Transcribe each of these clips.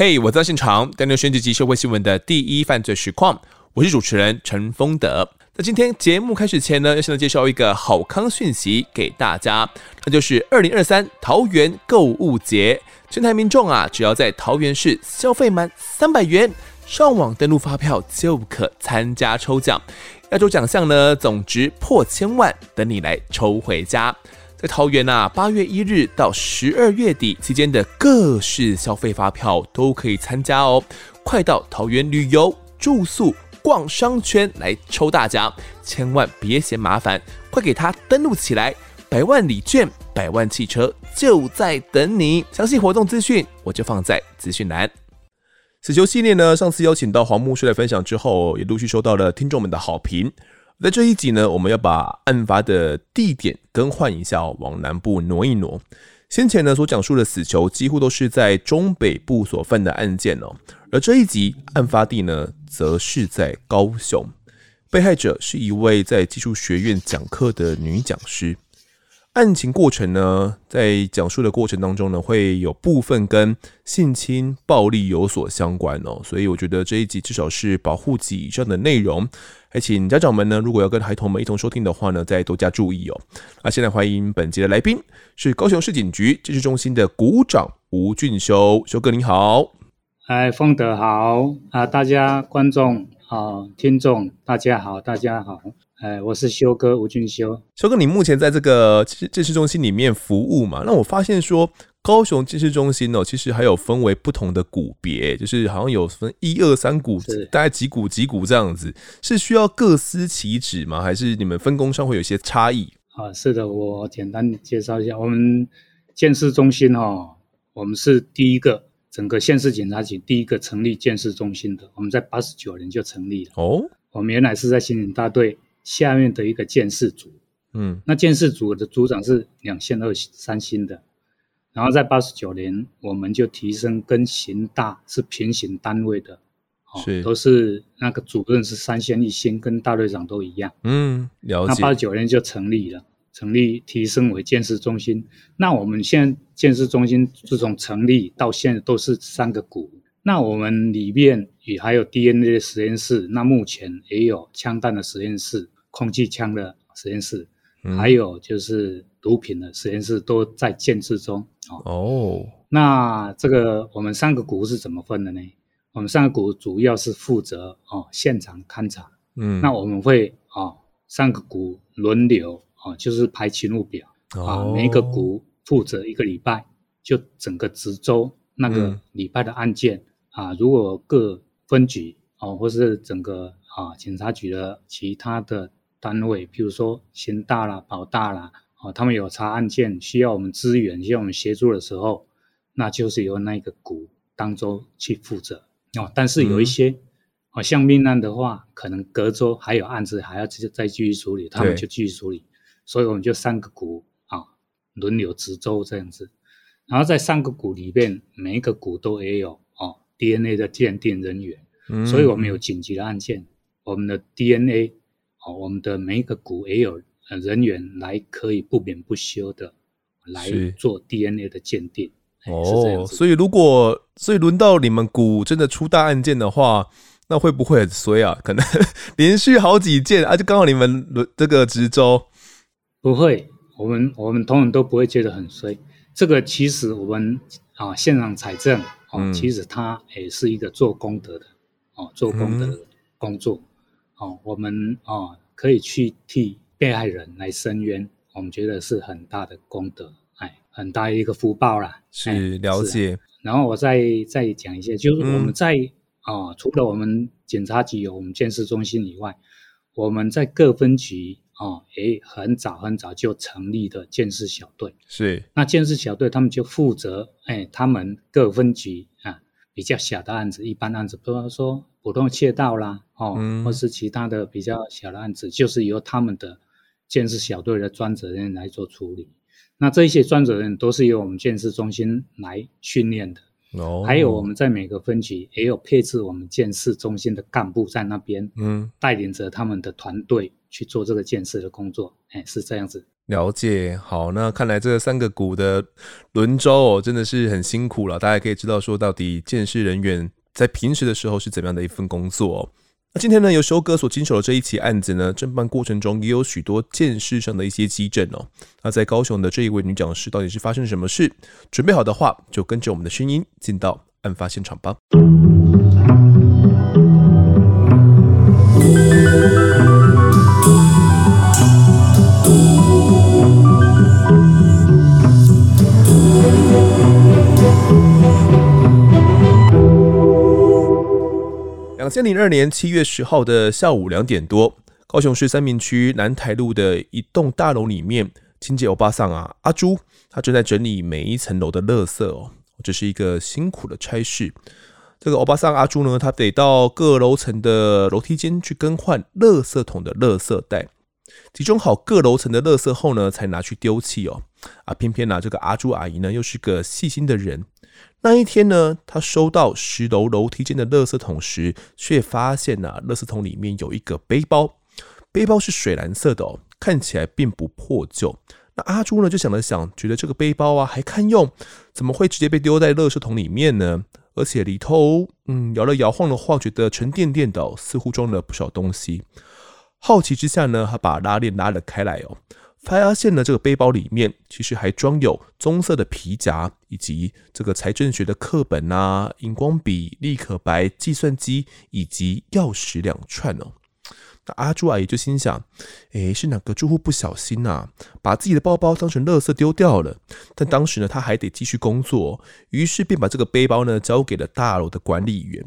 嘿我在现场，带您选几集社会新闻的第一犯罪实况。我是主持人陈丰德。那今天节目开始前呢，要先来介绍一个好康讯息给大家，那就是二零二三桃园购物节，全台民众啊，只要在桃园市消费满三百元，上网登录发票就可参加抽奖。亚洲奖项呢，总值破千万，等你来抽回家。在桃园啊，八月一日到十二月底期间的各式消费发票都可以参加哦！快到桃园旅游、住宿、逛商圈来抽大奖，千万别嫌麻烦，快给它登录起来！百万礼券、百万汽车就在等你。详细活动资讯我就放在资讯栏。死球系列呢，上次邀请到黄牧师来分享之后，也陆续收到了听众们的好评。在这一集呢，我们要把案发的地点更换一下，往南部挪一挪。先前呢所讲述的死囚几乎都是在中北部所犯的案件哦，而这一集案发地呢，则是在高雄。被害者是一位在技术学院讲课的女讲师。案情过程呢，在讲述的过程当中呢，会有部分跟性侵暴力有所相关哦，所以我觉得这一集至少是保护级以上的内容，还请家长们呢，如果要跟孩童们一同收听的话呢，再多加注意哦。那现在欢迎本集的来宾是高雄市警局鉴识中心的股长吴俊修，修哥你好，哎，丰德好啊，大家观众好，听众大家好，大家好。哎，我是修哥吴俊修。修哥，你目前在这个鉴识中心里面服务嘛？那我发现说，高雄鉴识中心哦，其实还有分为不同的股别，就是好像有分一二三股，是大概几股几股这样子，是需要各司其职吗？还是你们分工上会有些差异？啊，是的，我简单介绍一下，我们鉴识中心哦，我们是第一个整个县市检察局第一个成立鉴识中心的，我们在八十九年就成立了哦。我们原来是在刑警大队。下面的一个鉴识组，嗯，那鉴识组的组长是两线二三星的，然后在八十九年，我们就提升跟刑大是平行单位的，是都是那个主任是三线一星，跟大队长都一样，嗯，了解。那八十九年就成立了，成立提升为建设中心。那我们现在建设中心自从成立到现在都是三个股。那我们里面也还有 DNA 的实验室，那目前也有枪弹的实验室。空气枪的实验室，嗯、还有就是毒品的实验室都在建设中。哦，那这个我们三个股是怎么分的呢？我们三个股主要是负责哦现场勘查。嗯，那我们会哦三个股轮流哦，就是排勤务表啊，哦、每一个股负责一个礼拜，就整个值周那个礼拜的案件、嗯、啊，如果各分局哦，或是整个啊警察局的其他的。单位，比如说刑大啦、保大啦，哦，他们有查案件需要我们支援、需要我们协助的时候，那就是由那个股当周去负责哦。但是有一些，哦、嗯，像命案的话，可能隔周还有案子还要再再继续处理，他们就继续处理。所以我们就三个股啊轮流值周这样子。然后在三个股里面，每一个股都也有哦 DNA 的鉴定人员，嗯、所以我们有紧急的案件，我们的 DNA。我们的每一个股也有人员来可以不眠不休的来做 DNA 的鉴定。哦，所以如果所以轮到你们股真的出大案件的话，那会不会很衰啊？可能 连续好几件啊，就刚好你们轮这个值周。不会，我们我们同仁都不会觉得很衰。这个其实我们啊现场采证啊，其实它也是一个做功德的哦，做功德的工作。嗯哦，我们哦可以去替被害人来伸冤，我们觉得是很大的功德，哎，很大一个福报啦。是了解。啊、然后我再再讲一下，就是我们在啊、嗯哦，除了我们检察局有我们监视中心以外，我们在各分局哦，诶、哦，很早很早就成立的监视小队。是。那监视小队他们就负责，哎，他们各分局啊比较小的案子，一般案子，比如说。普通窃盗啦，哦，嗯、或是其他的比较小的案子，就是由他们的建设小队的专责人员来做处理。那这些专责人都是由我们建设中心来训练的。哦，还有我们在每个分局也有配置我们建设中心的干部在那边，嗯，带领着他们的团队去做这个建设的工作。哎，是这样子。了解，好，那看来这三个股的轮周哦，真的是很辛苦了。大家可以知道说，到底鉴识人员在平时的时候是怎么样的一份工作哦。那今天呢，由修哥所经手的这一起案子呢，侦办过程中也有许多见识上的一些迹证哦。那在高雄的这一位女讲师到底是发生什么事？准备好的话，就跟着我们的声音进到案发现场吧。两千零二年七月十号的下午两点多，高雄市三民区南台路的一栋大楼里面，清洁欧巴桑啊，阿朱，他正在整理每一层楼的垃圾哦，这是一个辛苦的差事。这个欧巴桑阿朱呢，他得到各楼层的楼梯间去更换垃圾桶的垃圾袋，集中好各楼层的垃圾后呢，才拿去丢弃哦。啊，偏偏呢，这个阿朱阿姨呢，又是个细心的人。那一天呢，他收到十楼楼梯间的垃圾桶时，却发现啊，垃圾桶里面有一个背包，背包是水蓝色的哦，看起来并不破旧。那阿朱呢就想了想，觉得这个背包啊还堪用，怎么会直接被丢在垃圾桶里面呢？而且里头嗯摇了摇晃的话，觉得沉甸甸的，似乎装了不少东西。好奇之下呢，他把拉链拉了开来哦。发现了这个背包里面其实还装有棕色的皮夹，以及这个财政学的课本啊、荧光笔、立可白、计算机以及钥匙两串哦。那阿朱阿姨就心想：诶，是哪个住户不小心呐，把自己的包包当成垃圾丢掉了？但当时呢，他还得继续工作，于是便把这个背包呢交给了大楼的管理员。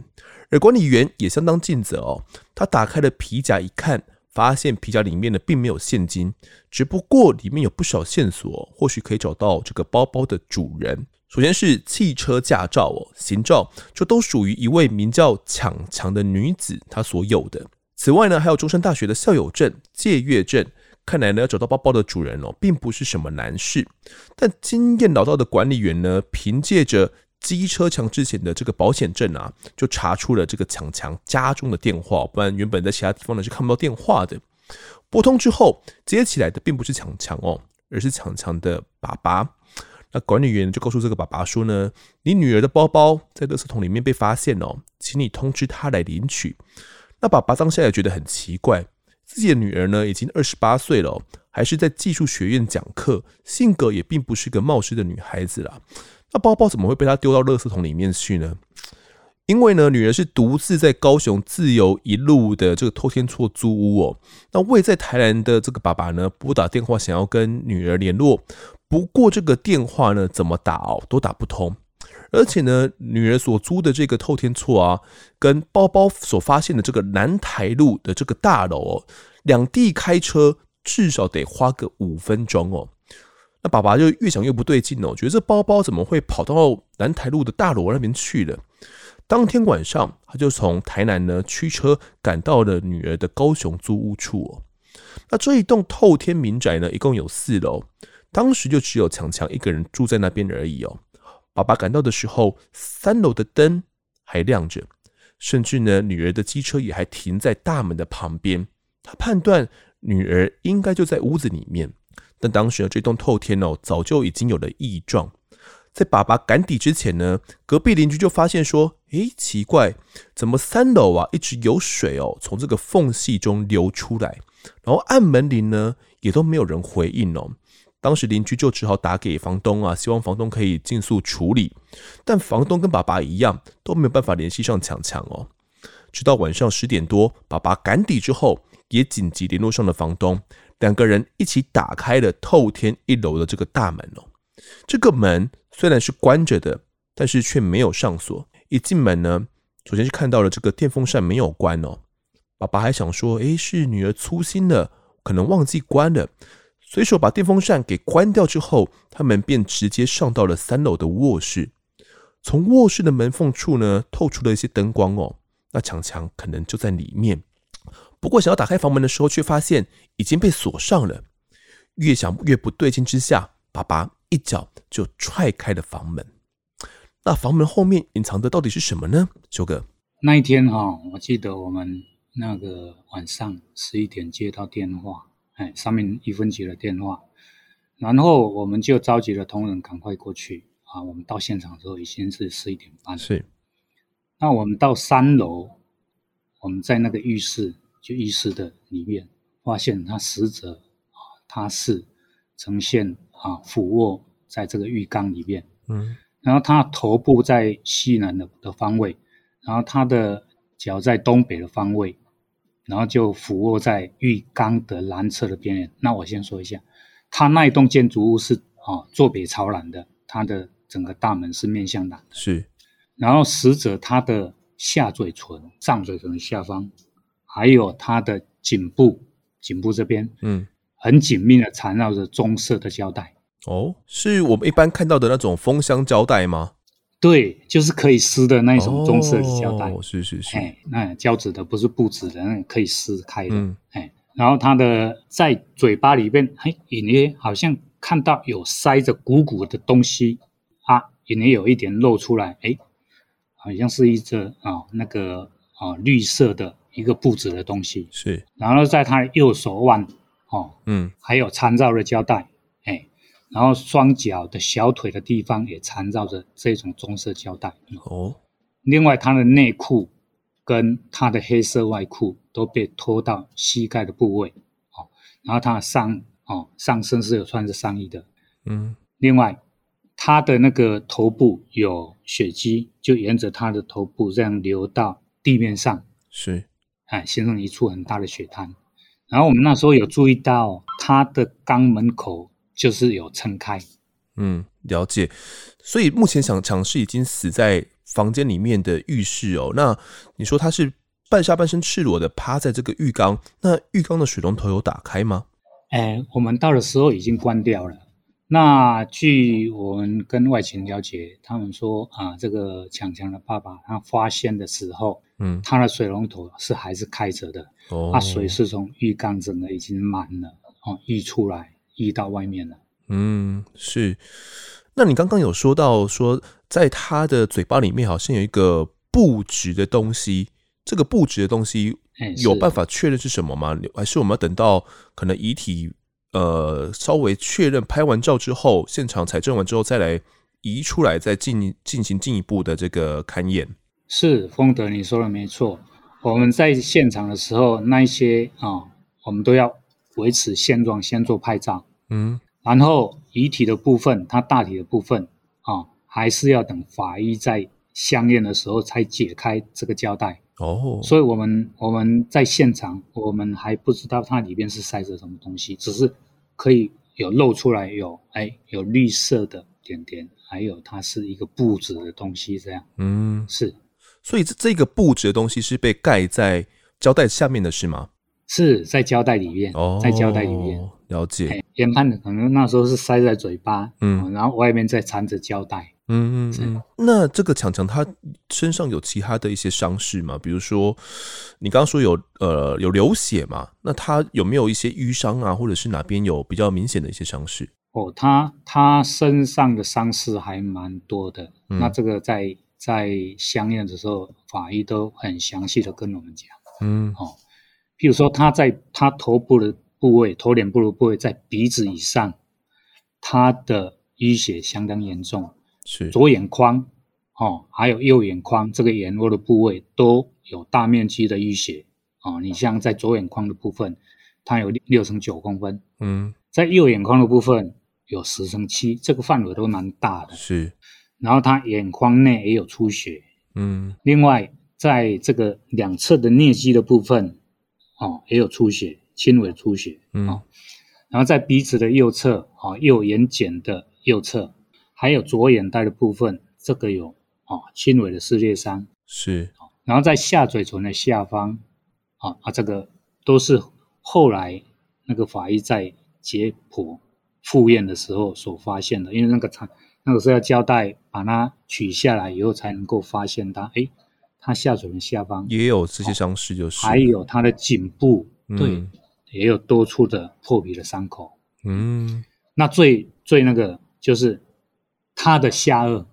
而管理员也相当尽责哦，他打开了皮夹一看。发现皮夹里面呢并没有现金，只不过里面有不少线索，或许可以找到这个包包的主人。首先是汽车驾照哦，行照就都属于一位名叫强强的女子她所有的。此外呢，还有中山大学的校友证、借阅证。看来呢，要找到包包的主人哦，并不是什么难事。但经验老道的管理员呢，凭借着机车强制险的这个保险证啊，就查出了这个强强家中的电话，不然原本在其他地方呢是看不到电话的。拨通之后，接起来的并不是强强哦，而是强强的爸爸。那管理员就告诉这个爸爸说呢，你女儿的包包在垃圾桶里面被发现哦，请你通知她来领取。那爸爸当下也觉得很奇怪，自己的女儿呢已经二十八岁了，还是在技术学院讲课，性格也并不是个冒失的女孩子啦。那包包怎么会被他丢到垃圾桶里面去呢？因为呢，女儿是独自在高雄自由一路的这个透天厝租屋哦。那位在台南的这个爸爸呢，拨打电话想要跟女儿联络，不过这个电话呢，怎么打哦都打不通。而且呢，女儿所租的这个透天厝啊，跟包包所发现的这个南台路的这个大楼哦，两地开车至少得花个五分钟哦。那爸爸就越想越不对劲哦，觉得这包包怎么会跑到南台路的大楼那边去了？当天晚上，他就从台南呢驱车赶到了女儿的高雄租屋处哦。那这一栋透天民宅呢，一共有四楼，当时就只有强强一个人住在那边而已哦。爸爸赶到的时候，三楼的灯还亮着，甚至呢，女儿的机车也还停在大门的旁边。他判断女儿应该就在屋子里面。但当时呢，这栋透天哦，早就已经有了异状。在爸爸赶抵之前呢，隔壁邻居就发现说：“诶，奇怪，怎么三楼啊一直有水哦，从这个缝隙中流出来？然后按门铃呢，也都没有人回应哦。当时邻居就只好打给房东啊，希望房东可以尽速处理。但房东跟爸爸一样，都没有办法联系上强强哦。直到晚上十点多，爸爸赶抵之后，也紧急联络上了房东。”两个人一起打开了透天一楼的这个大门哦。这个门虽然是关着的，但是却没有上锁。一进门呢，首先是看到了这个电风扇没有关哦。爸爸还想说，诶，是女儿粗心了，可能忘记关了。随手把电风扇给关掉之后，他们便直接上到了三楼的卧室。从卧室的门缝处呢，透出了一些灯光哦。那强强可能就在里面。不过，想要打开房门的时候，却发现已经被锁上了。越想越不对劲之下，爸爸一脚就踹开了房门。那房门后面隐藏的到底是什么呢？修哥，那一天哈，我记得我们那个晚上十一点接到电话，哎，上面一分局的电话，然后我们就召集了同仁赶快过去啊。我们到现场的时候已经是十一点半，是。那我们到三楼，我们在那个浴室，就浴室的里面，发现他死者啊，他是呈现啊俯卧在这个浴缸里面，嗯，然后他头部在西南的的方位，然后他的脚在东北的方位，然后就俯卧在浴缸的南侧的边缘。那我先说一下，他那一栋建筑物是啊坐北朝南的，他的整个大门是面向南，是。然后死者他的下嘴唇、上嘴唇的下方，还有它的颈部、颈部这边，嗯，很紧密的缠绕着棕色的胶带。哦，是我们一般看到的那种封箱胶带吗？对，就是可以撕的那种棕色的胶带。哦，是是是。哎，那胶质的不是布质的，那可以撕开的。嗯，哎，然后它的在嘴巴里边，哎，隐约好像看到有塞着鼓鼓的东西啊，隐约有一点露出来，哎。好像是一只啊、哦，那个啊、哦、绿色的一个布质的东西，是。然后在他的右手腕，哦，嗯，还有缠绕的胶带，哎，然后双脚的小腿的地方也缠绕着这种棕色胶带。哦。另外，他的内裤跟他的黑色外裤都被拖到膝盖的部位，哦。然后他的上哦上身是有穿着上衣的，嗯。另外。他的那个头部有血迹，就沿着他的头部这样流到地面上，是，哎，形成一处很大的血滩。然后我们那时候有注意到他的肛门口就是有撑开，嗯，了解。所以目前想尝试已经死在房间里面的浴室哦。那你说他是半下半身赤裸的趴在这个浴缸，那浴缸的水龙头有打开吗？哎，我们到的时候已经关掉了。那据我们跟外勤了解，他们说啊，这个强强的爸爸他发现的时候，嗯，他的水龙头是还是开着的，哦，他水是从浴缸整个已经满了，哦，溢出来，溢到外面了。嗯，是。那你刚刚有说到说，在他的嘴巴里面好像有一个布质的东西，这个布质的东西有办法确认是什么吗？还是我们要等到可能遗体？呃，稍微确认拍完照之后，现场采证完之后，再来移出来，再进进行进一步的这个勘验。是，丰德，你说的没错。我们在现场的时候，那一些啊、哦，我们都要维持现状，先做拍照。嗯，然后遗体的部分，它大体的部分啊、哦，还是要等法医在相验的时候才解开这个胶带。哦，所以我们我们在现场，我们还不知道它里面是塞着什么东西，只是可以有露出来有哎有绿色的点点，还有它是一个布质的东西，这样。嗯，是。所以这这个布质的东西是被盖在胶带下面的是吗？是在胶带里面，哦，在胶带里面。了解。研判的可能那时候是塞在嘴巴，嗯，然后外面再缠着胶带。嗯嗯嗯，那这个强强他身上有其他的一些伤势吗？比如说，你刚刚说有呃有流血嘛？那他有没有一些瘀伤啊，或者是哪边有比较明显的一些伤势？哦，他他身上的伤势还蛮多的。嗯、那这个在在相验的时候，法医都很详细的跟我们讲。嗯，哦，譬如说他在他头部的部位、头脸部的部位，在鼻子以上，他的淤血相当严重。是。左眼眶，哦，还有右眼眶这个眼窝的部位都有大面积的淤血，哦，你像在左眼眶的部分，它有六乘九公分，嗯，在右眼眶的部分有十乘七，这个范围都蛮大的。是，然后它眼眶内也有出血，嗯，另外在这个两侧的颞肌的部分，哦，也有出血，轻微出血，嗯，然后在鼻子的右侧，哦，右眼睑的右侧。还有左眼袋的部分，这个有啊轻微的撕裂伤，是。然后在下嘴唇的下方，啊啊，这个都是后来那个法医在解剖复验的时候所发现的，因为那个长那个是要胶带把它取下来以后才能够发现它，哎，它下嘴唇下方也有这些伤势，就是还有它的颈部，嗯、对，也有多处的破皮的伤口，嗯，那最最那个就是。他的下颚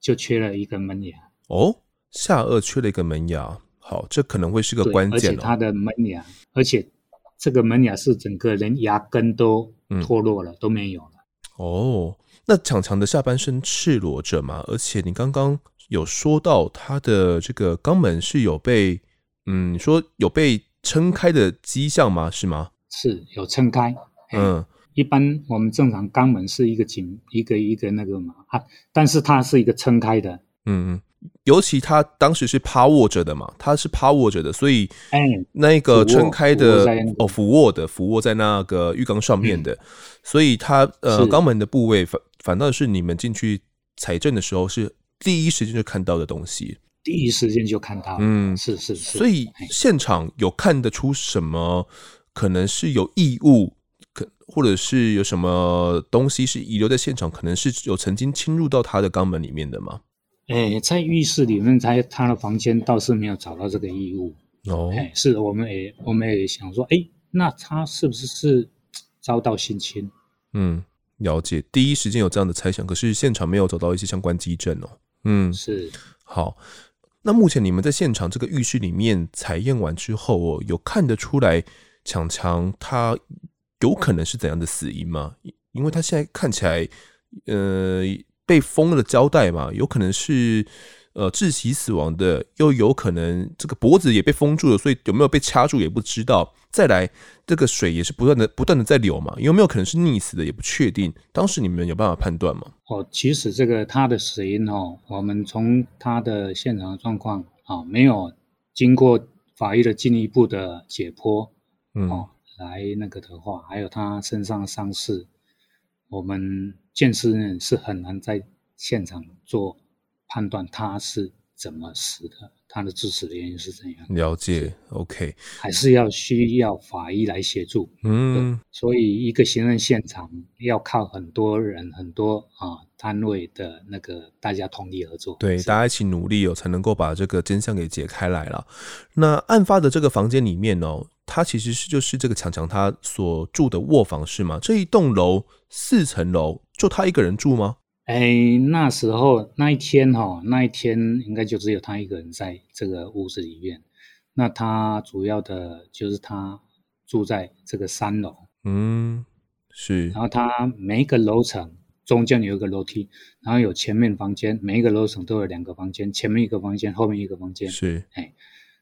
就缺了一个门牙哦，下颚缺了一个门牙，好，这可能会是个关键、哦。而且他的门牙，而且这个门牙是整个人牙根都脱落了，嗯、都没有了。哦，那强强的下半身赤裸着嘛？而且你刚刚有说到他的这个肛门是有被，嗯，说有被撑开的迹象吗？是吗？是有撑开。嗯，一般我们正常肛门是一个紧一个一个那个嘛，啊，但是它是一个撑开的。嗯嗯。尤其他当时是趴卧着的嘛，他是趴卧着的，所以那个撑开的哦，俯卧的，俯卧在那个浴缸上面的，所以他呃肛门的部位反反倒是你们进去采证的时候是第一时间就看到的东西，第一时间就看到，嗯，是是是，所以现场有看得出什么可能是有异物，可或者是有什么东西是遗留在现场，可能是有曾经侵入到他的肛门里面的吗？哎，在浴室里面，在他的房间倒是没有找到这个异物。哦，哎，是我们也我们也想说，哎，那他是不是是遭到性侵？嗯，了解。第一时间有这样的猜想，可是现场没有找到一些相关基证哦。嗯，是。好，那目前你们在现场这个浴室里面采验完之后哦，有看得出来强强他有可能是怎样的死因吗？因为他现在看起来，呃。被封了的胶带嘛，有可能是呃窒息死亡的，又有可能这个脖子也被封住了，所以有没有被掐住也不知道。再来，这个水也是不断的、不断的在流嘛，有没有可能是溺死的也不确定。当时你们有办法判断吗？哦，其实这个他的死因哦，我们从他的现场的状况啊，没有经过法医的进一步的解剖，嗯，哦，来那个的话，还有他身上的伤势，我们。鉴识人是很难在现场做判断，他是怎么死的，他的致死的原因是怎样？了解，OK，还是要需要法医来协助。嗯，所以一个刑案现场要靠很多人、很多啊单位的那个大家通力合作，对，大家一起努力哦，才能够把这个真相给解开来了。那案发的这个房间里面哦。他其实是就是这个强强他所住的卧房是吗？这一栋楼四层楼，就他一个人住吗？哎，那时候那一天哈、哦，那一天应该就只有他一个人在这个屋子里面。那他主要的就是他住在这个三楼，嗯，是。然后他每一个楼层中间有一个楼梯，然后有前面房间，每一个楼层都有两个房间，前面一个房间，后面一个房间，是，哎。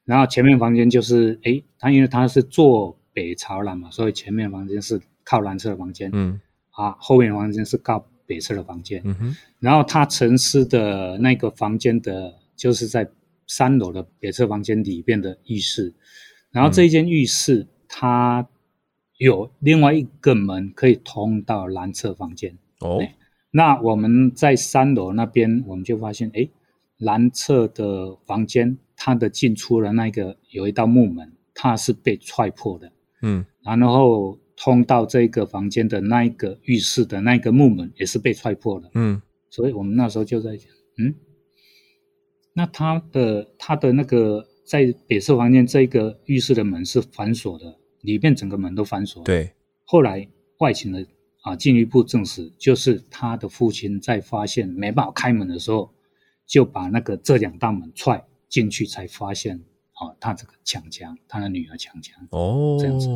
然后前面房间就是，哎，他因为他是坐北朝南嘛，所以前面房间是靠南侧的房间，嗯，啊，后面房间是靠北侧的房间，嗯哼。然后他沉思的那个房间的，就是在三楼的北侧房间里边的浴室，然后这一间浴室它有另外一个门可以通到南侧房间，哦，那我们在三楼那边我们就发现，哎，南侧的房间。它的进出的那个有一道木门，它是被踹破的，嗯，然后通到这个房间的那一个浴室的那个木门也是被踹破的，嗯，所以我们那时候就在想，嗯，那他的他的那个在北侧房间这个浴室的门是反锁的，里面整个门都反锁，对，后来外勤的啊进一步证实，就是他的父亲在发现没办法开门的时候，就把那个这两道门踹。进去才发现，哦，他这个强强，他的女儿强强，哦，这样子，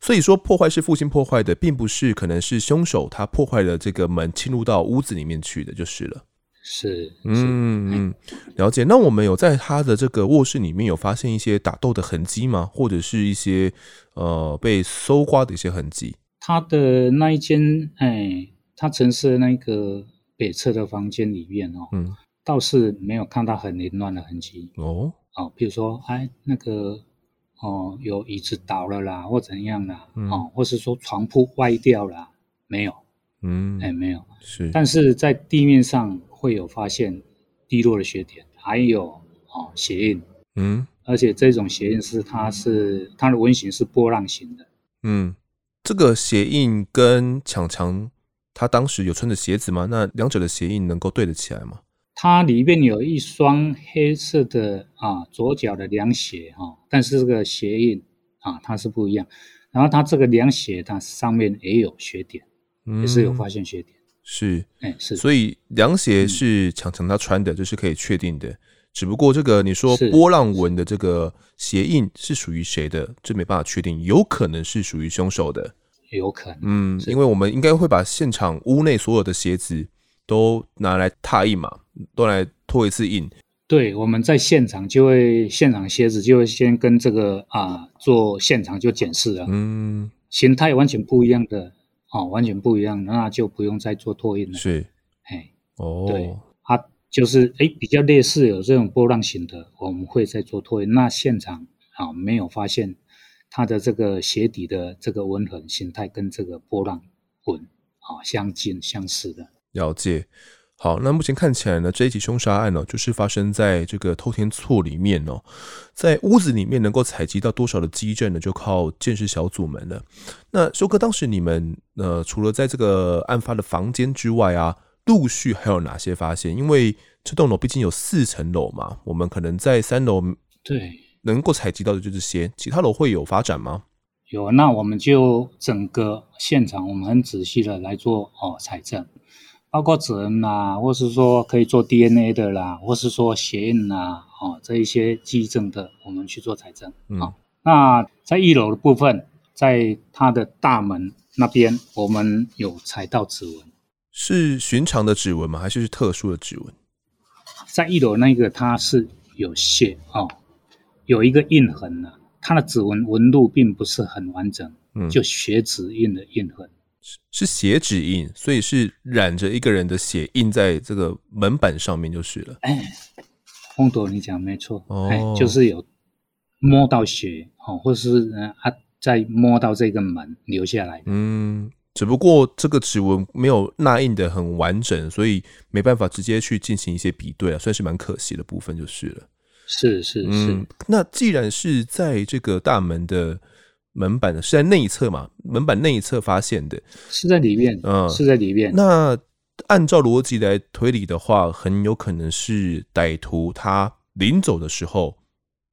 所以说破坏是父亲破坏的，并不是可能是凶手他破坏了这个门侵入到屋子里面去的，就是了。是，嗯嗯，了解。那我们有在他的这个卧室里面有发现一些打斗的痕迹吗？或者是一些呃被搜刮的一些痕迹？他的那一间，哎，他陈尸的那个北侧的房间里面哦，嗯。倒是没有看到很凌乱的痕迹。哦，哦，比如说，哎，那个，哦，有椅子倒了啦，或怎样啦，嗯、哦，或是说床铺歪掉了，没有，嗯，哎，没有，是，但是在地面上会有发现滴落的血点，还有哦鞋印，嗯，而且这种鞋印是它是它的纹型是波浪形的，嗯，这个鞋印跟强强他当时有穿的鞋子吗？那两者的鞋印能够对得起来吗？它里面有一双黑色的啊左脚的凉鞋哈，但是这个鞋印啊它是不一样。然后它这个凉鞋它上面也有血点，嗯、也是有发现血点。是，哎是。所以凉鞋是强强他穿的，这、嗯、是可以确定的。只不过这个你说波浪纹的这个鞋印是属于谁的，这没办法确定，有可能是属于凶手的，有可能。嗯，因为我们应该会把现场屋内所有的鞋子都拿来拓印嘛，都来拓一次印。对，我们在现场就会现场鞋子就会先跟这个啊做现场就检视了，嗯，形态完全不一样的哦，完全不一样，那就不用再做拓印了。是，哎，哦，对，它、啊、就是哎比较类似有这种波浪形的，我们会再做拓印。那现场啊没有发现它的这个鞋底的这个纹痕形态跟这个波浪纹啊相近相似的。了解。好，那目前看起来呢，这一起凶杀案呢、哦，就是发生在这个偷天厝里面哦，在屋子里面能够采集到多少的基证呢？就靠鉴识小组们了。那修哥，当时你们呃，除了在这个案发的房间之外啊，陆续还有哪些发现？因为这栋楼毕竟有四层楼嘛，我们可能在三楼对能够采集到的就这些，其他楼会有发展吗？有，那我们就整个现场我们很仔细的来做哦采证。包括指纹啦，或是说可以做 DNA 的啦，或是说鞋印啦，哦，这一些迹证的，我们去做采证。嗯、哦，那在一楼的部分，在它的大门那边，我们有采到指纹，是寻常的指纹吗？还是是特殊的指纹？在一楼那个，它是有血哦，有一个印痕呢，它的指纹纹路并不是很完整，嗯，就血指印的印痕。是血指印，所以是染着一个人的血印在这个门板上面就是了。哎，丰德，你讲没错，哦、哎，就是有摸到血，哦，或是啊，再摸到这个门留下来。嗯，只不过这个指纹没有捺印的很完整，所以没办法直接去进行一些比对啊，算是蛮可惜的部分就是了。是是是、嗯，那既然是在这个大门的。门板的是在内侧嘛？门板内侧发现的，是在里面，嗯，是在里面。那按照逻辑来推理的话，很有可能是歹徒他临走的时候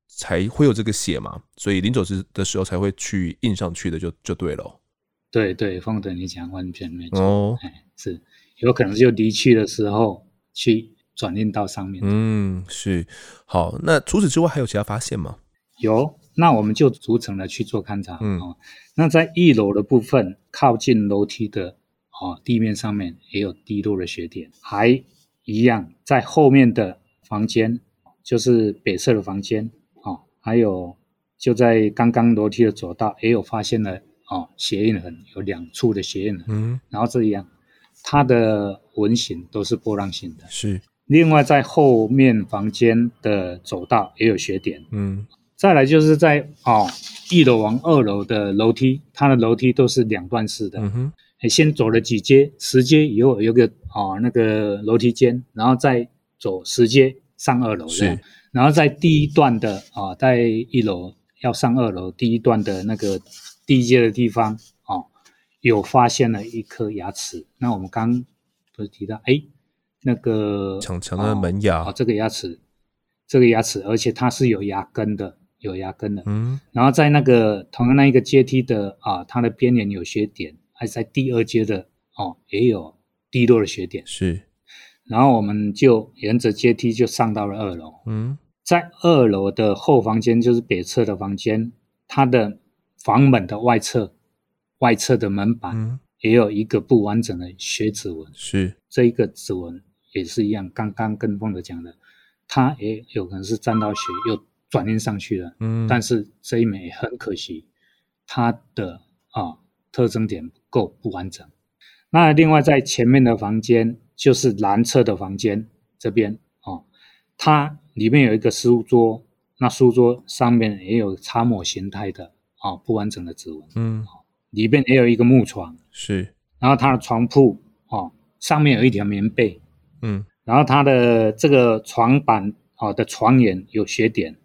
才会有这个血嘛，所以临走之的时候才会去印上去的就，就就对了。对对，凤德你讲完全没错，哦，哎，是有可能就离去的时候去转印到上面。嗯，是。好，那除此之外还有其他发现吗？有。那我们就逐层的去做勘察。嗯，哦，那在一楼的部分，靠近楼梯的哦地面上面也有滴落的血点，还一样在后面的房间，就是北侧的房间，哦，还有就在刚刚楼梯的走道也有发现了哦鞋印痕，有两处的鞋印痕。嗯，然后这样，它的纹型都是波浪形的。是。另外在后面房间的走道也有血点。嗯。再来就是在哦一楼往二楼的楼梯，它的楼梯都是两段式的。嗯哼，先走了几阶，十阶以后有个哦那个楼梯间，然后再走十阶上二楼。是，然后在第一段的啊、哦，在一楼要上二楼第一段的那个第一阶的地方哦，有发现了一颗牙齿。那我们刚不是提到哎那个长长的门牙哦，这个牙齿，这个牙齿，而且它是有牙根的。有牙根的，嗯，然后在那个同样那一个阶梯的啊，它的边缘有血点，还在第二阶的哦，也有滴落的血点，是。然后我们就沿着阶梯就上到了二楼，嗯，在二楼的后房间，就是北侧的房间，它的房门的外侧，外侧的门板，嗯，也有一个不完整的血指纹，是。这一个指纹也是一样，刚刚跟凤德讲的，它也有可能是沾到血又。转印上去了，嗯，但是这一枚很可惜，它的啊特征点不够不完整。那另外在前面的房间，就是南侧的房间这边啊，它里面有一个书桌，那书桌上面也有擦抹形态的啊不完整的指纹，嗯，里面也有一个木床，是，然后它的床铺啊上面有一条棉被，嗯，然后它的这个床板啊的床沿有血点。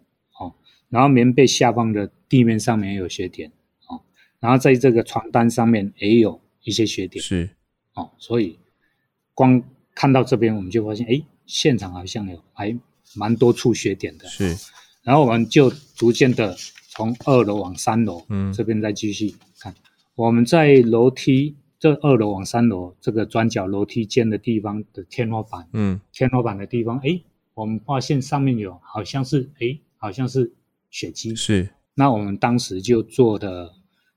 然后棉被下方的地面上面也有血点，哦，然后在这个床单上面也有一些血点，是，哦，所以光看到这边我们就发现，哎，现场好像有还蛮多处血点的，是，然后我们就逐渐的从二楼往三楼，嗯，这边再继续看，我们在楼梯这二楼往三楼这个转角楼梯间的地方的天花板，嗯，天花板的地方，哎。我们发现上面有好像是哎，好像是血迹。是。那我们当时就做的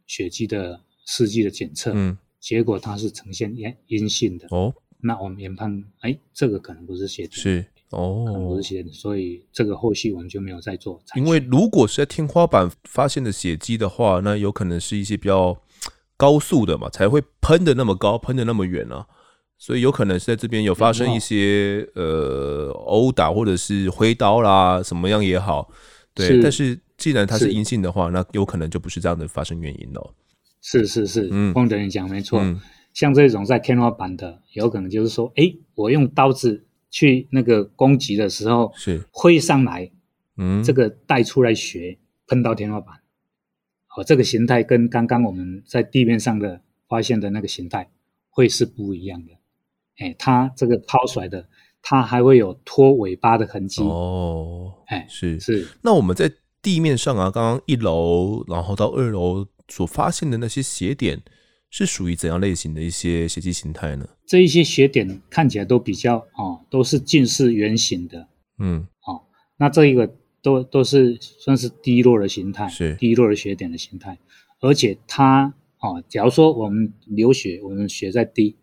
血迹的试剂的检测，嗯，结果它是呈现阴阴性的。哦。那我们研判，哎，这个可能不是血迹。是。哦。不是血点，所以这个后续我们就没有再做。因为如果是在天花板发现的血迹的话，那有可能是一些比较高速的嘛，才会喷的那么高，喷的那么远啊。所以有可能是在这边有发生一些呃殴打或者是挥刀啦，什么样也好，对。是但是既然它是阴性的话，那有可能就不是这样的发生原因了。是是是，嗯，汪德你讲没错。嗯、像这种在天花板的，有可能就是说，哎，我用刀子去那个攻击的时候，是挥上来，嗯，这个带出来血喷到天花板，哦，这个形态跟刚刚我们在地面上的发现的那个形态会是不一样的。哎，它这个抛出来的，它还会有拖尾巴的痕迹哦。哎，是是。那我们在地面上啊，刚刚一楼，然后到二楼所发现的那些血点，是属于怎样类型的一些血迹形态呢？这一些血点看起来都比较哦，都是近似圆形的。嗯，哦，那这一个都都是算是低落的形态，是低落的血点的形态。而且它哦，假如说我们流血，我们血在滴。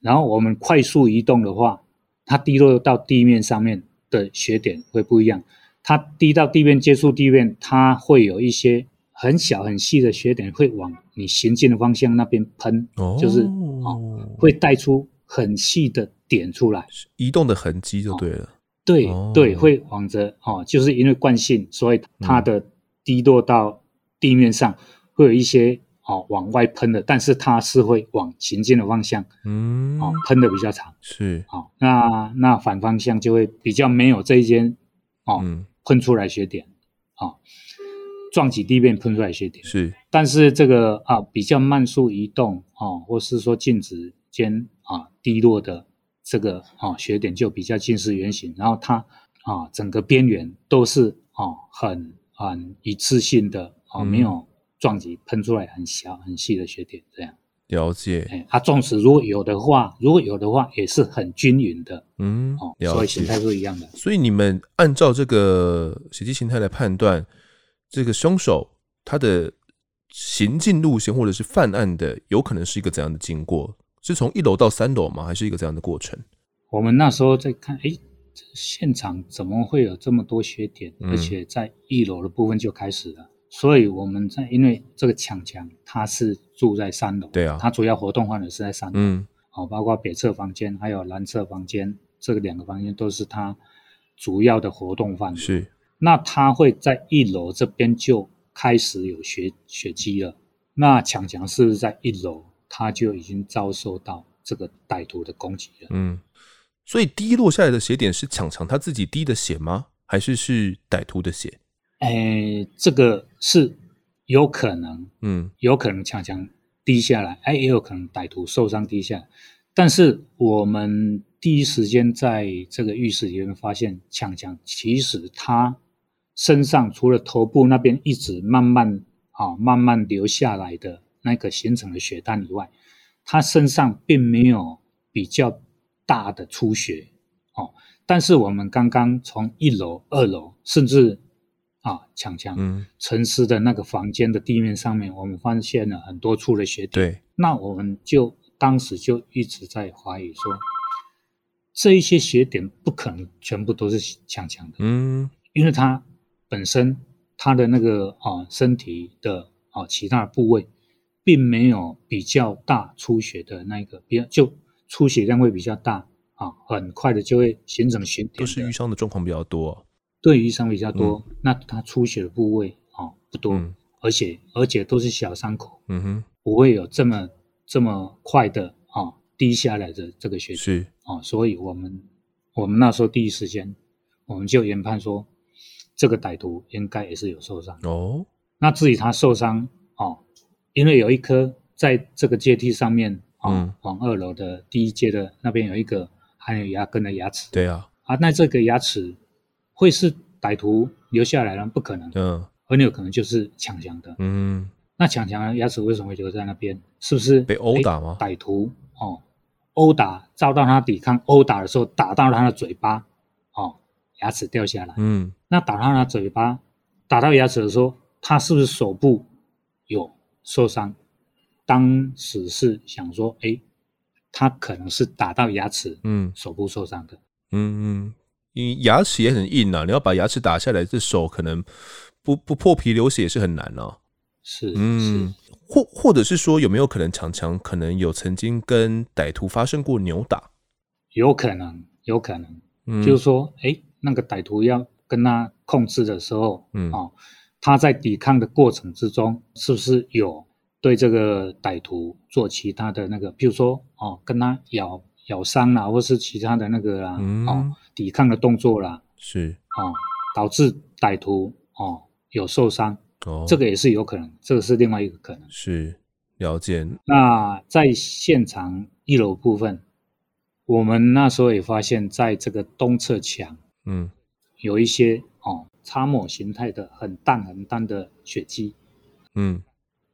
然后我们快速移动的话，它滴落到地面上面的血点会不一样。它滴到地面接触地面，它会有一些很小很细的血点会往你行进的方向那边喷，哦、就是哦，会带出很细的点出来，移动的痕迹就对了。哦、对、哦、对，会往着哦，就是因为惯性，所以它的滴落到地面上会有一些。哦，往外喷的，但是它是会往前进的方向，嗯，哦，喷的比较长，是，哦，那那反方向就会比较没有这一间，哦，嗯、喷出来血点，哦，撞击地面喷出来血点。是，但是这个啊比较慢速移动，哦，或是说静止间啊低落的这个啊血点就比较近似圆形，然后它啊整个边缘都是啊很很一次性的啊没有。撞击喷出来很小很细的血点，这样了解。哎，它纵使如果有的话，如果有的话，也是很均匀的。嗯，哦，所以形态是一样的。所以你们按照这个血迹形态来判断，这个凶手他的行进路线或者是犯案的，有可能是一个怎样的经过？是从一楼到三楼吗？还是一个怎样的过程？我们那时候在看，哎，现场怎么会有这么多血点？嗯，而且在一楼的部分就开始了。所以我们在因为这个强强他是住在三楼，对啊，他主要活动范围是在三楼，嗯，好，包括北侧房间还有南侧房间，这个两个房间都是他主要的活动范围。是，那他会在一楼这边就开始有血血迹了。那强强是不是在一楼他就已经遭受到这个歹徒的攻击了？嗯，所以滴落下来的血点是强强他自己滴的血吗？还是是歹徒的血？哎，这个是有可能，嗯，有可能强强低下来，哎，也有可能歹徒受伤低下来。但是我们第一时间在这个浴室里面发现，强强其实他身上除了头部那边一直慢慢啊慢慢流下来的那个形成的血斑以外，他身上并没有比较大的出血，哦。但是我们刚刚从一楼、二楼，甚至啊，强强沉思的那个房间的地面上面，嗯、我们发现了很多处的血点。对，那我们就当时就一直在怀疑说，这一些血点不可能全部都是强强的。嗯，因为他本身他的那个啊身体的啊其他的部位，并没有比较大出血的那个，比较就出血量会比较大啊，很快的就会形成血点。都是瘀伤的状况比较多。对于伤比较多，嗯、那它出血的部位哦不多，嗯、而且而且都是小伤口，嗯哼，不会有这么这么快的哦滴下来的这个血是。哦，所以我们我们那时候第一时间我们就研判说，这个歹徒应该也是有受伤。哦。那至于他受伤哦，因为有一颗在这个阶梯上面哦，嗯、往二楼的第一阶的那边有一个含有牙根的牙齿，对啊，啊，那这个牙齿。会是歹徒留下来了？不可能。嗯，很有可能就是强强的。嗯，那强强的牙齿为什么会留在那边？是不是被殴打吗？歹徒哦，殴打遭到他抵抗，殴打的时候打到他的嘴巴，哦，牙齿掉下来。嗯，那打到他嘴巴，打到牙齿的时候，他是不是手部有受伤？当时是想说，哎，他可能是打到牙齿，嗯，手部受伤的。嗯嗯，你牙齿也很硬啊，你要把牙齿打下来，这手可能不不破皮流血也是很难哦。是，嗯，或或者是说，有没有可能常常可能有曾经跟歹徒发生过扭打？有可能，有可能，嗯、就是说，哎，那个歹徒要跟他控制的时候，嗯，哦，他在抵抗的过程之中，是不是有对这个歹徒做其他的那个，比如说，哦，跟他咬咬伤啦，或是其他的那个啦，嗯、哦，抵抗的动作啦，是，哦，导致歹徒哦有受伤，哦，这个也是有可能，这个是另外一个可能，是，了解。那在现场一楼部分。我们那时候也发现，在这个东侧墙，嗯，有一些哦，擦抹形态的很淡很淡的血迹，嗯，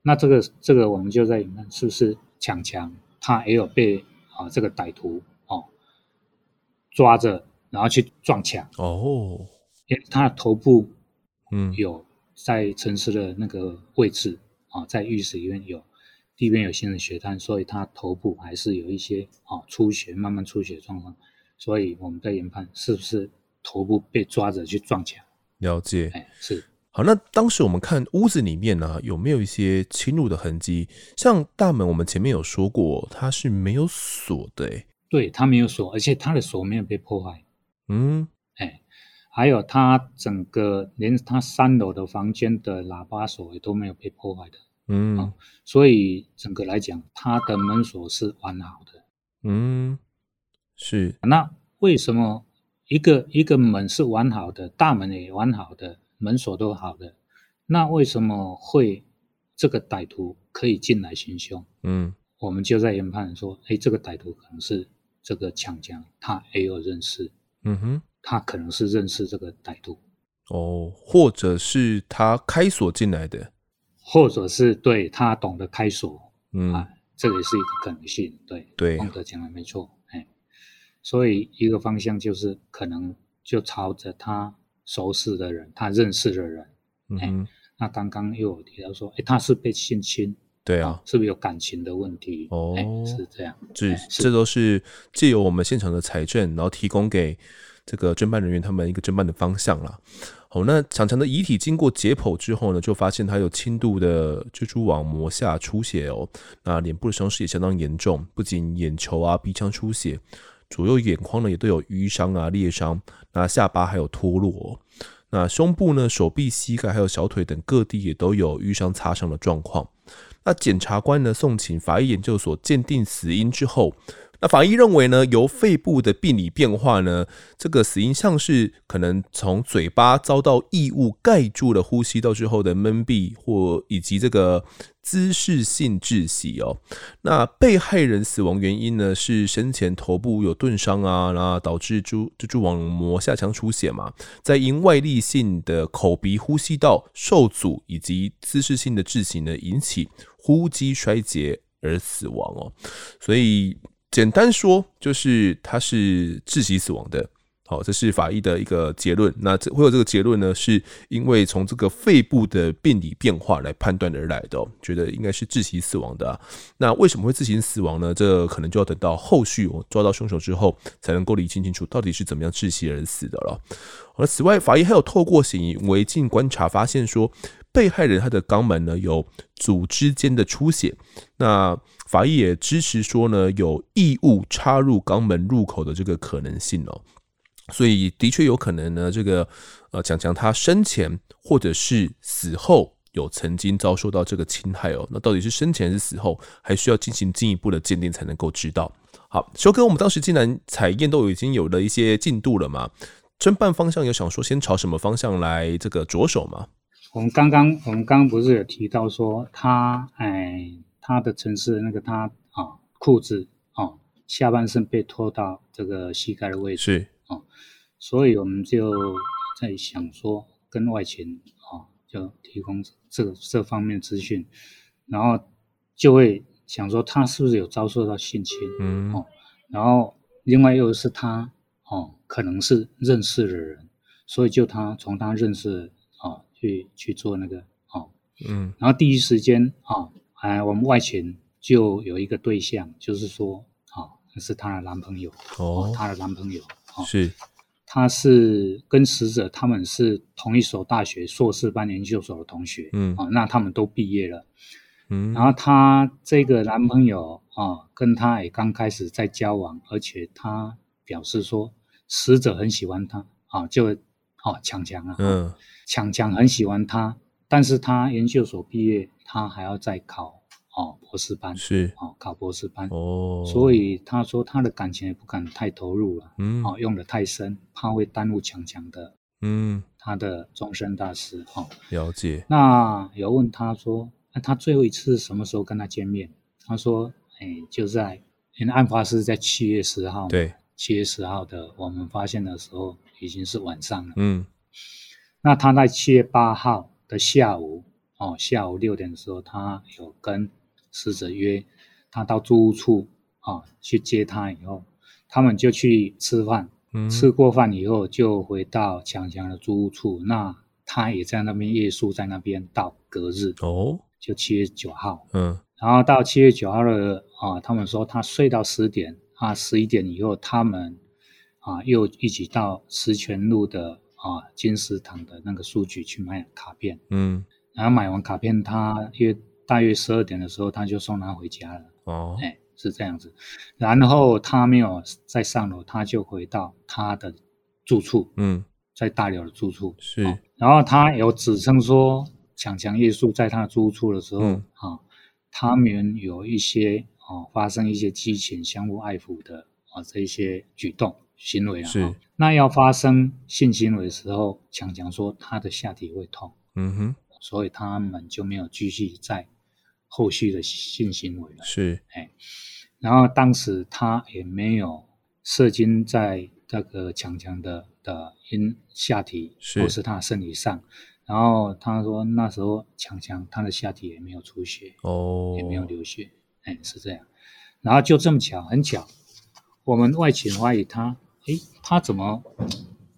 那这个这个我们就在看是不是强强它也有被啊这个歹徒哦抓着，然后去撞墙哦，因为他的头部嗯有在城市的那个位置啊，在浴室里面有。地面有新的血滩，所以他头部还是有一些啊出血，慢慢出血状况。所以我们在研判是不是头部被抓着去撞墙？了解，哎，是。好，那当时我们看屋子里面呢、啊，有没有一些侵入的痕迹？像大门，我们前面有说过，它是没有锁的，哎，对，它没有锁，而且它的锁没有被破坏。嗯，哎，还有它整个连它三楼的房间的喇叭锁也都没有被破坏的。嗯、哦，所以整个来讲，它的门锁是完好的。嗯，是。那为什么一个一个门是完好的，大门也完好的，门锁都好的，那为什么会这个歹徒可以进来行凶？嗯，我们就在研判说，哎，这个歹徒可能是这个强强，他也有认识。嗯哼，他可能是认识这个歹徒。哦，或者是他开锁进来的。或者是对他懂得开锁，嗯啊，这个也是一个可能性。对对，孟德讲的没错，哎，所以一个方向就是可能就朝着他熟识的人，他认识的人，嗯，哎，那刚刚又有提到说，哎，他是被性侵，对啊，是不是有感情的问题？哦，是这样，这这都是借由我们现场的财政，然后提供给这个侦办人员他们一个侦办的方向了。好，那强强的遗体经过解剖之后呢，就发现他有轻度的蜘蛛网膜下出血哦。那脸部的伤势也相当严重，不仅眼球啊、鼻腔出血，左右眼眶呢也都有淤伤啊、裂伤。那下巴还有脱落。那胸部呢、手臂、膝盖还有小腿等各地也都有淤伤、擦伤的状况。那检察官呢送请法医研究所鉴定死因之后。那法医认为呢，由肺部的病理变化呢，这个死因像是可能从嘴巴遭到异物盖住了呼吸道之后的闷闭，或以及这个姿势性窒息哦。那被害人死亡原因呢，是生前头部有钝伤啊，然后导致蛛蜘蛛网膜下腔出血嘛，再因外力性的口鼻呼吸道受阻以及姿势性的窒息呢，引起呼吸衰竭而死亡哦。所以。简单说，就是他是窒息死亡的。好，这是法医的一个结论。那这会有这个结论呢，是因为从这个肺部的病理变化来判断而来的，觉得应该是窒息死亡的。那为什么会窒息死亡呢？这可能就要等到后续我抓到凶手之后，才能够理清清楚到底是怎么样窒息而死的了。而此外，法医还有透过显微镜观察发现说，被害人他的肛门呢有组织间的出血。那法医也支持说呢，有异物插入肛门入口的这个可能性哦，所以的确有可能呢，这个呃强强他生前或者是死后有曾经遭受到这个侵害哦，那到底是生前还是死后，还需要进行进一步的鉴定才能够知道。好，修哥，我们当时既然采验都已经有了一些进度了嘛，侦办方向有想说先朝什么方向来这个着手吗？我们刚刚我们刚刚不是有提到说他哎。他的城市那个他啊裤子啊下半身被拖到这个膝盖的位置是。啊，所以我们就在想说跟外勤啊就提供这个这方面资讯，然后就会想说他是不是有遭受到性侵嗯。哦，然后另外又是他哦可能是认识的人，所以就他从他认识啊，去去做那个啊，嗯，然后第一时间啊，哎，我们外勤就有一个对象，就是说啊，那是她的男朋友哦，她的男朋友哦，是，他是跟死者他们是同一所大学硕士班研究所的同学，嗯，啊，那他们都毕业了。嗯，然后她这个男朋友啊，跟她也刚开始在交往，而且她表示说，死者很喜欢她啊，就啊强强啊，嗯，强强很喜欢他，但是他研究所毕业，他还要再考哦博士班，是哦考博士班哦，所以他说他的感情也不敢太投入了，嗯，啊用的太深，怕会耽误强强的，嗯，他的终身大事哈，了解。那有问他说。那他最后一次什么时候跟他见面？他说：“哎，就在，因为案发是在七月十号，对，七月十号的，我们发现的时候已经是晚上了。嗯，那他在七月八号的下午，哦，下午六点的时候，他有跟死者约，他到租屋处啊、哦、去接他，以后他们就去吃饭，嗯，吃过饭以后就回到强强的租屋处，那他也在那边夜宿在那边到隔日哦。”就七月九号，嗯，然后到七月九号的啊，他们说他睡到十点啊，十一点以后，他们啊又一起到石泉路的啊金石堂的那个书局去买卡片，嗯，然后买完卡片，他约大约十二点的时候，他就送他回家了。哦，哎，是这样子，然后他没有再上楼，他就回到他的住处，嗯，在大寮的住处。是，然后他有指称说。强强夜宿在他的住处的时候，嗯、啊，他们有一些啊发生一些激情、相互爱抚的啊这一些举动行为啊。是。那要发生性行为的时候，强强说他的下体会痛，嗯哼，所以他们就没有继续在后续的性行为了。是，哎，然后当时他也没有射精在这个强强的的阴下体或是他的身体上。然后他说，那时候强强他的下体也没有出血，哦，也没有流血，哎，是这样。然后就这么巧，很巧，我们外勤怀疑他，哎，他怎么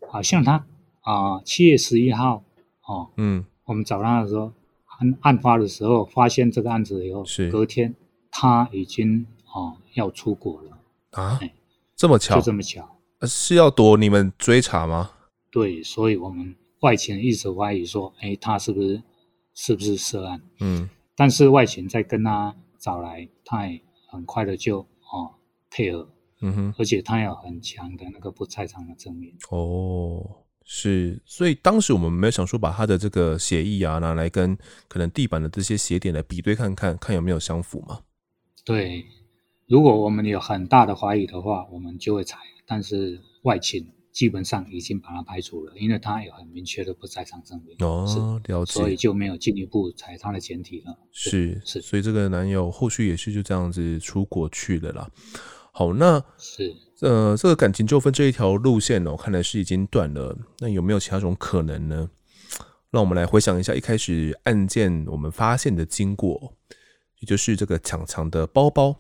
好像他啊？七月十一号，哦，嗯，我们找他的时候，案案发的时候发现这个案子以后，是隔天他已经哦要出国了啊，这么巧，就这么巧，是要躲你们追查吗？对，所以我们。外勤一直怀疑说，哎，他是不是是不是涉案？嗯，但是外勤在跟他找来，他也很快的就哦配合，嗯哼，而且他有很强的那个不在场的证明。哦，是，所以当时我们没有想说把他的这个协议啊拿来跟可能地板的这些血点来比对看看，看有没有相符嘛？对，如果我们有很大的怀疑的话，我们就会采，但是外勤。基本上已经把它排除了，因为他有很明确的不在场证明。哦，了解，所以就没有进一步采他的前提了。是是，所以这个男友后续也是就这样子出国去了啦。好，那是呃，这个感情纠纷这一条路线哦，看来是已经断了。那有没有其他种可能呢？让我们来回想一下一开始案件我们发现的经过，也就是这个强强的包包。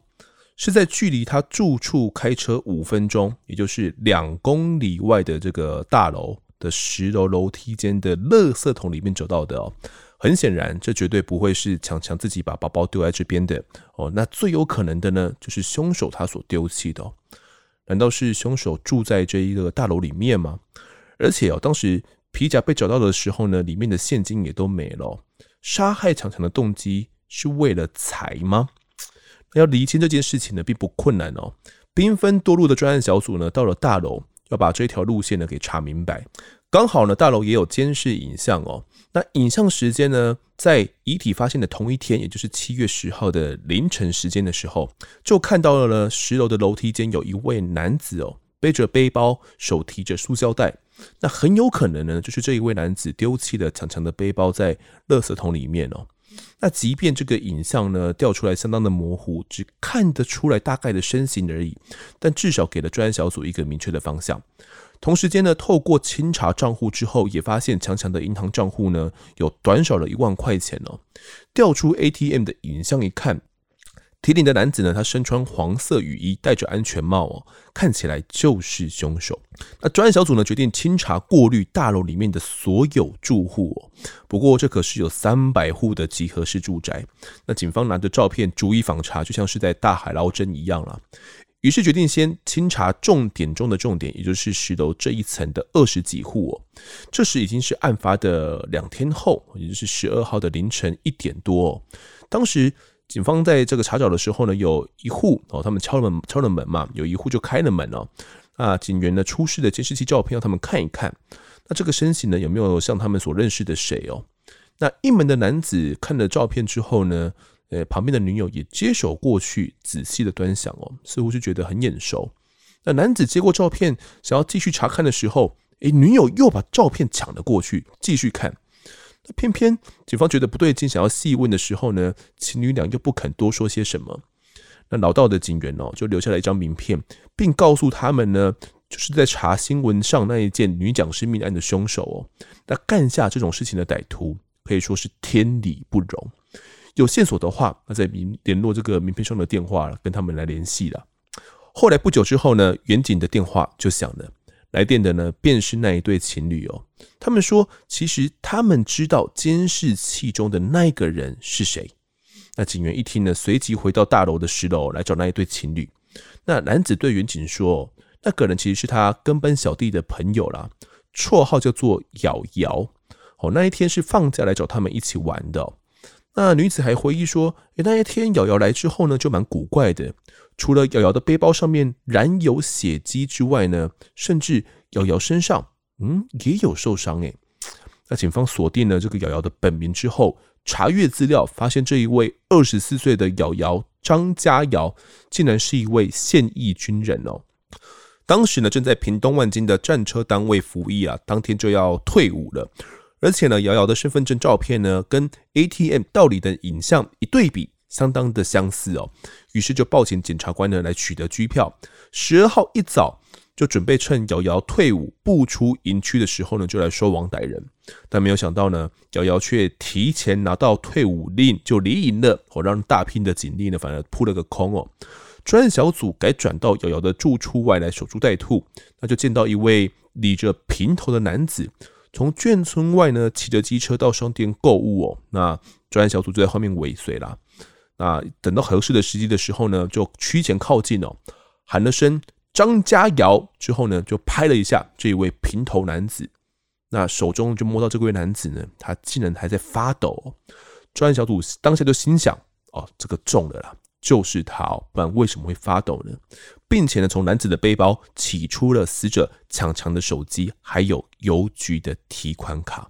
是在距离他住处开车五分钟，也就是两公里外的这个大楼的十楼楼梯间的垃圾桶里面找到的哦。很显然，这绝对不会是强强自己把包包丢在这边的哦。那最有可能的呢，就是凶手他所丢弃的。难道是凶手住在这一个大楼里面吗？而且哦，当时皮夹被找到的时候呢，里面的现金也都没了。杀害强强的动机是为了财吗？要厘清这件事情呢，并不困难哦。兵分多路的专案小组呢，到了大楼，要把这条路线呢给查明白。刚好呢，大楼也有监视影像哦。那影像时间呢，在遗体发现的同一天，也就是七月十号的凌晨时间的时候，就看到了呢，十楼的楼梯间有一位男子哦，背着背包，手提着塑胶袋。那很有可能呢，就是这一位男子丢弃了强强的背包在垃圾桶里面哦。那即便这个影像呢调出来相当的模糊，只看得出来大概的身形而已，但至少给了专案小组一个明确的方向。同时间呢，透过清查账户之后，也发现强强的银行账户呢有短少了一万块钱哦。调出 ATM 的影像一看，提领的男子呢，他身穿黄色雨衣，戴着安全帽哦，看起来就是凶手。那专案小组呢，决定清查过滤大楼里面的所有住户哦。不过这可是有三百户的集合式住宅。那警方拿着照片逐一访查，就像是在大海捞针一样了。于是决定先清查重点中的重点，也就是十楼这一层的二十几户哦。这时已经是案发的两天后，也就是十二号的凌晨一点多哦。当时警方在这个查找的时候呢，有一户哦，他们敲了，敲了门嘛，有一户就开了门哦。啊，警员呢出示的监视器照片让他们看一看，那这个身形呢有没有像他们所认识的谁哦？那一门的男子看了照片之后呢？呃，旁边的女友也接手过去，仔细的端详哦，似乎是觉得很眼熟。那男子接过照片，想要继续查看的时候，诶，女友又把照片抢了过去，继续看。偏偏警方觉得不对劲，想要细问的时候呢，情侣俩又不肯多说些什么。那老道的警员哦，就留下了一张名片，并告诉他们呢，就是在查新闻上那一件女讲师命案的凶手哦。那干下这种事情的歹徒，可以说是天理不容。有线索的话，那再联联络这个名片上的电话跟他们来联系了。后来不久之后呢，远警的电话就响了，来电的呢便是那一对情侣哦。他们说，其实他们知道监视器中的那个人是谁。那警员一听呢，随即回到大楼的十楼来找那一对情侣。那男子对员警说，那个人其实是他跟班小弟的朋友啦，绰号叫做瑶瑶。哦，那一天是放假来找他们一起玩的。那女子还回忆说：“诶，那一天瑶瑶来之后呢，就蛮古怪的。除了瑶瑶的背包上面染有血迹之外呢，甚至瑶瑶身上，嗯，也有受伤。诶，那警方锁定了这个瑶瑶的本名之后，查阅资料，发现这一位二十四岁的瑶瑶张佳瑶，竟然是一位现役军人哦。当时呢，正在屏东万金的战车单位服役啊，当天就要退伍了。”而且呢，瑶瑶的身份证照片呢，跟 ATM 盗领的影像一对比，相当的相似哦。于是就报请检察官呢来取得拘票。十二号一早就准备趁瑶瑶退伍步出营区的时候呢，就来收网逮人。但没有想到呢，瑶瑶却提前拿到退伍令就离营了，哦，让大批的警力呢反而扑了个空哦。专案小组改转到瑶瑶的住处外来守株待兔，那就见到一位理着平头的男子。从眷村外呢，骑着机车到商店购物哦。那专案小组就在后面尾随啦。那等到合适的时机的时候呢，就趋前靠近哦，喊了声“张佳瑶”之后呢，就拍了一下这一位平头男子。那手中就摸到这位男子呢，他竟然还在发抖。专案小组当下就心想：哦，这个中了啦。就是他哦，不然为什么会发抖呢？并且呢，从男子的背包取出了死者抢强的手机，还有邮局的提款卡。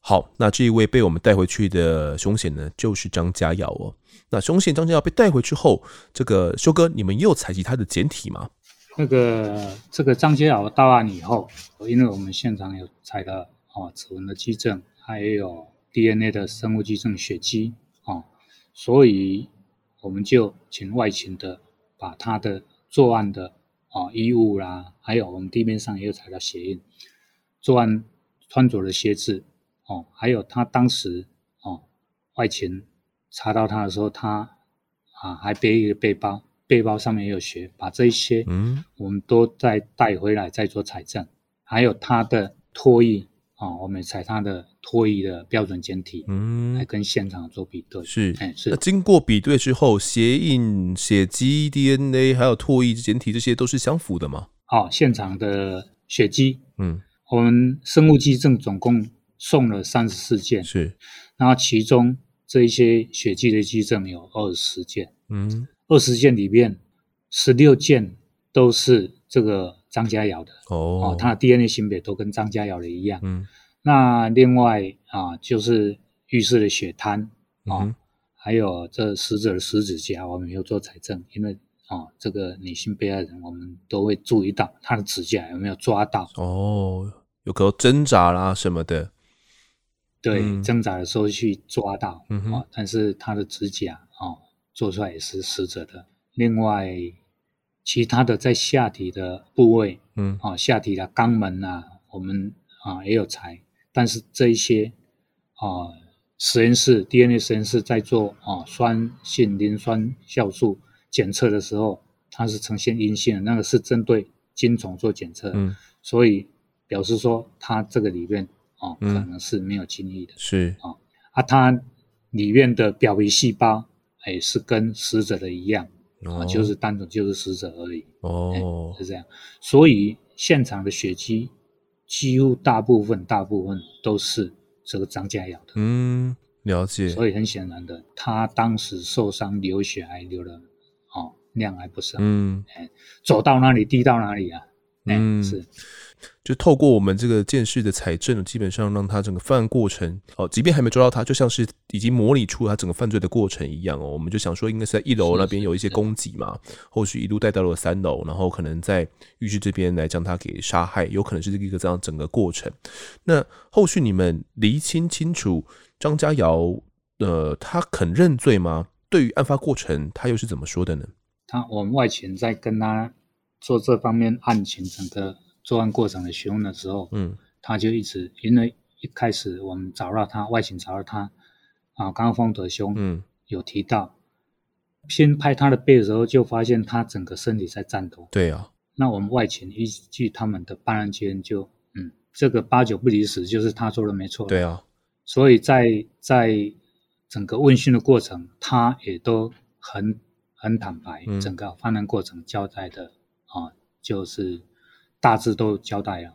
好，那这一位被我们带回去的凶嫌呢，就是张佳瑶哦。那凶嫌张佳瑶被带回去后，这个修哥，你们又采集他的检体吗？那个这个张佳瑶到案以后，因为我们现场有采了哦指纹的迹证，还有 DNA 的生物迹证血迹哦，所以。我们就请外勤的把他的作案的啊衣物啦，还有我们地面上也有采到鞋印，作案穿着的鞋子哦，还有他当时哦外勤查到他的时候，他啊还背一个背包，背包上面也有血，把这一些嗯我们都再带回来再做采证，还有他的唾液。啊、哦，我们采他的唾液的标准检体，嗯，来跟现场做比对。是，哎，是。那经过比对之后，鞋印、血迹、DNA 还有唾液检体，这些都是相符的吗？好、哦，现场的血迹，嗯，我们生物迹证总共送了三十四件，是。然后其中这一些血迹的基证有二十件，嗯，二十件里面十六件都是这个。张家瑶的哦，哦，他的 DNA 型别都跟张家瑶的一样。嗯，那另外啊，就是浴室的血滩啊、还有这死者的食指甲，我们没有做采证，因为啊、哦，这个女性被害人，我们都会注意到她的指甲有没有抓到。哦，有可能挣扎啦什么的。对，嗯、挣扎的时候去抓到，嗯哼、哦，但是他的指甲啊、哦，做出来也是死者的。另外。其他的在下体的部位，嗯，啊，下体的肛门啊，我们啊也有采，但是这一些啊实验室 DNA 实验室在做啊酸性磷酸酵素检测的时候，它是呈现阴性的，那个是针对精虫做检测，嗯，所以表示说它这个里面啊可能是没有精液的，是啊啊它里面的表皮细胞哎是跟死者的一样啊，就是单纯就是死者而已哦，是这样，所以现场的血迹几乎大部分大部分都是。这个张家瑶的，嗯，了解。所以很显然的，他当时受伤流血还流了，哦，量还不少。嗯，哎，走到哪里滴到哪里啊？嗯，是。就透过我们这个鉴识的采证，基本上让他整个犯案过程，哦，即便还没抓到他，就像是已经模拟出他整个犯罪的过程一样哦。我们就想说，应该是在一楼那边有一些供给嘛，后续一路带到了三楼，然后可能在浴室这边来将他给杀害，有可能是一个这样整个过程。那后续你们厘清清楚，张家瑶，呃，他肯认罪吗？对于案发过程，他又是怎么说的呢？他我们外勤在跟他做这方面案情整个。作案过程的询问的时候，嗯，他就一直因为一开始我们找到他外勤找到他啊，刚刚丰德兄嗯。有提到，嗯、先拍他的背的时候就发现他整个身体在颤抖，对啊，那我们外勤依据他们的办案经验就嗯，这个八九不离十，就是他说的没错，对啊，所以在在整个问讯的过程，他也都很很坦白，嗯、整个犯案过程交代的啊，就是。大致都交代了，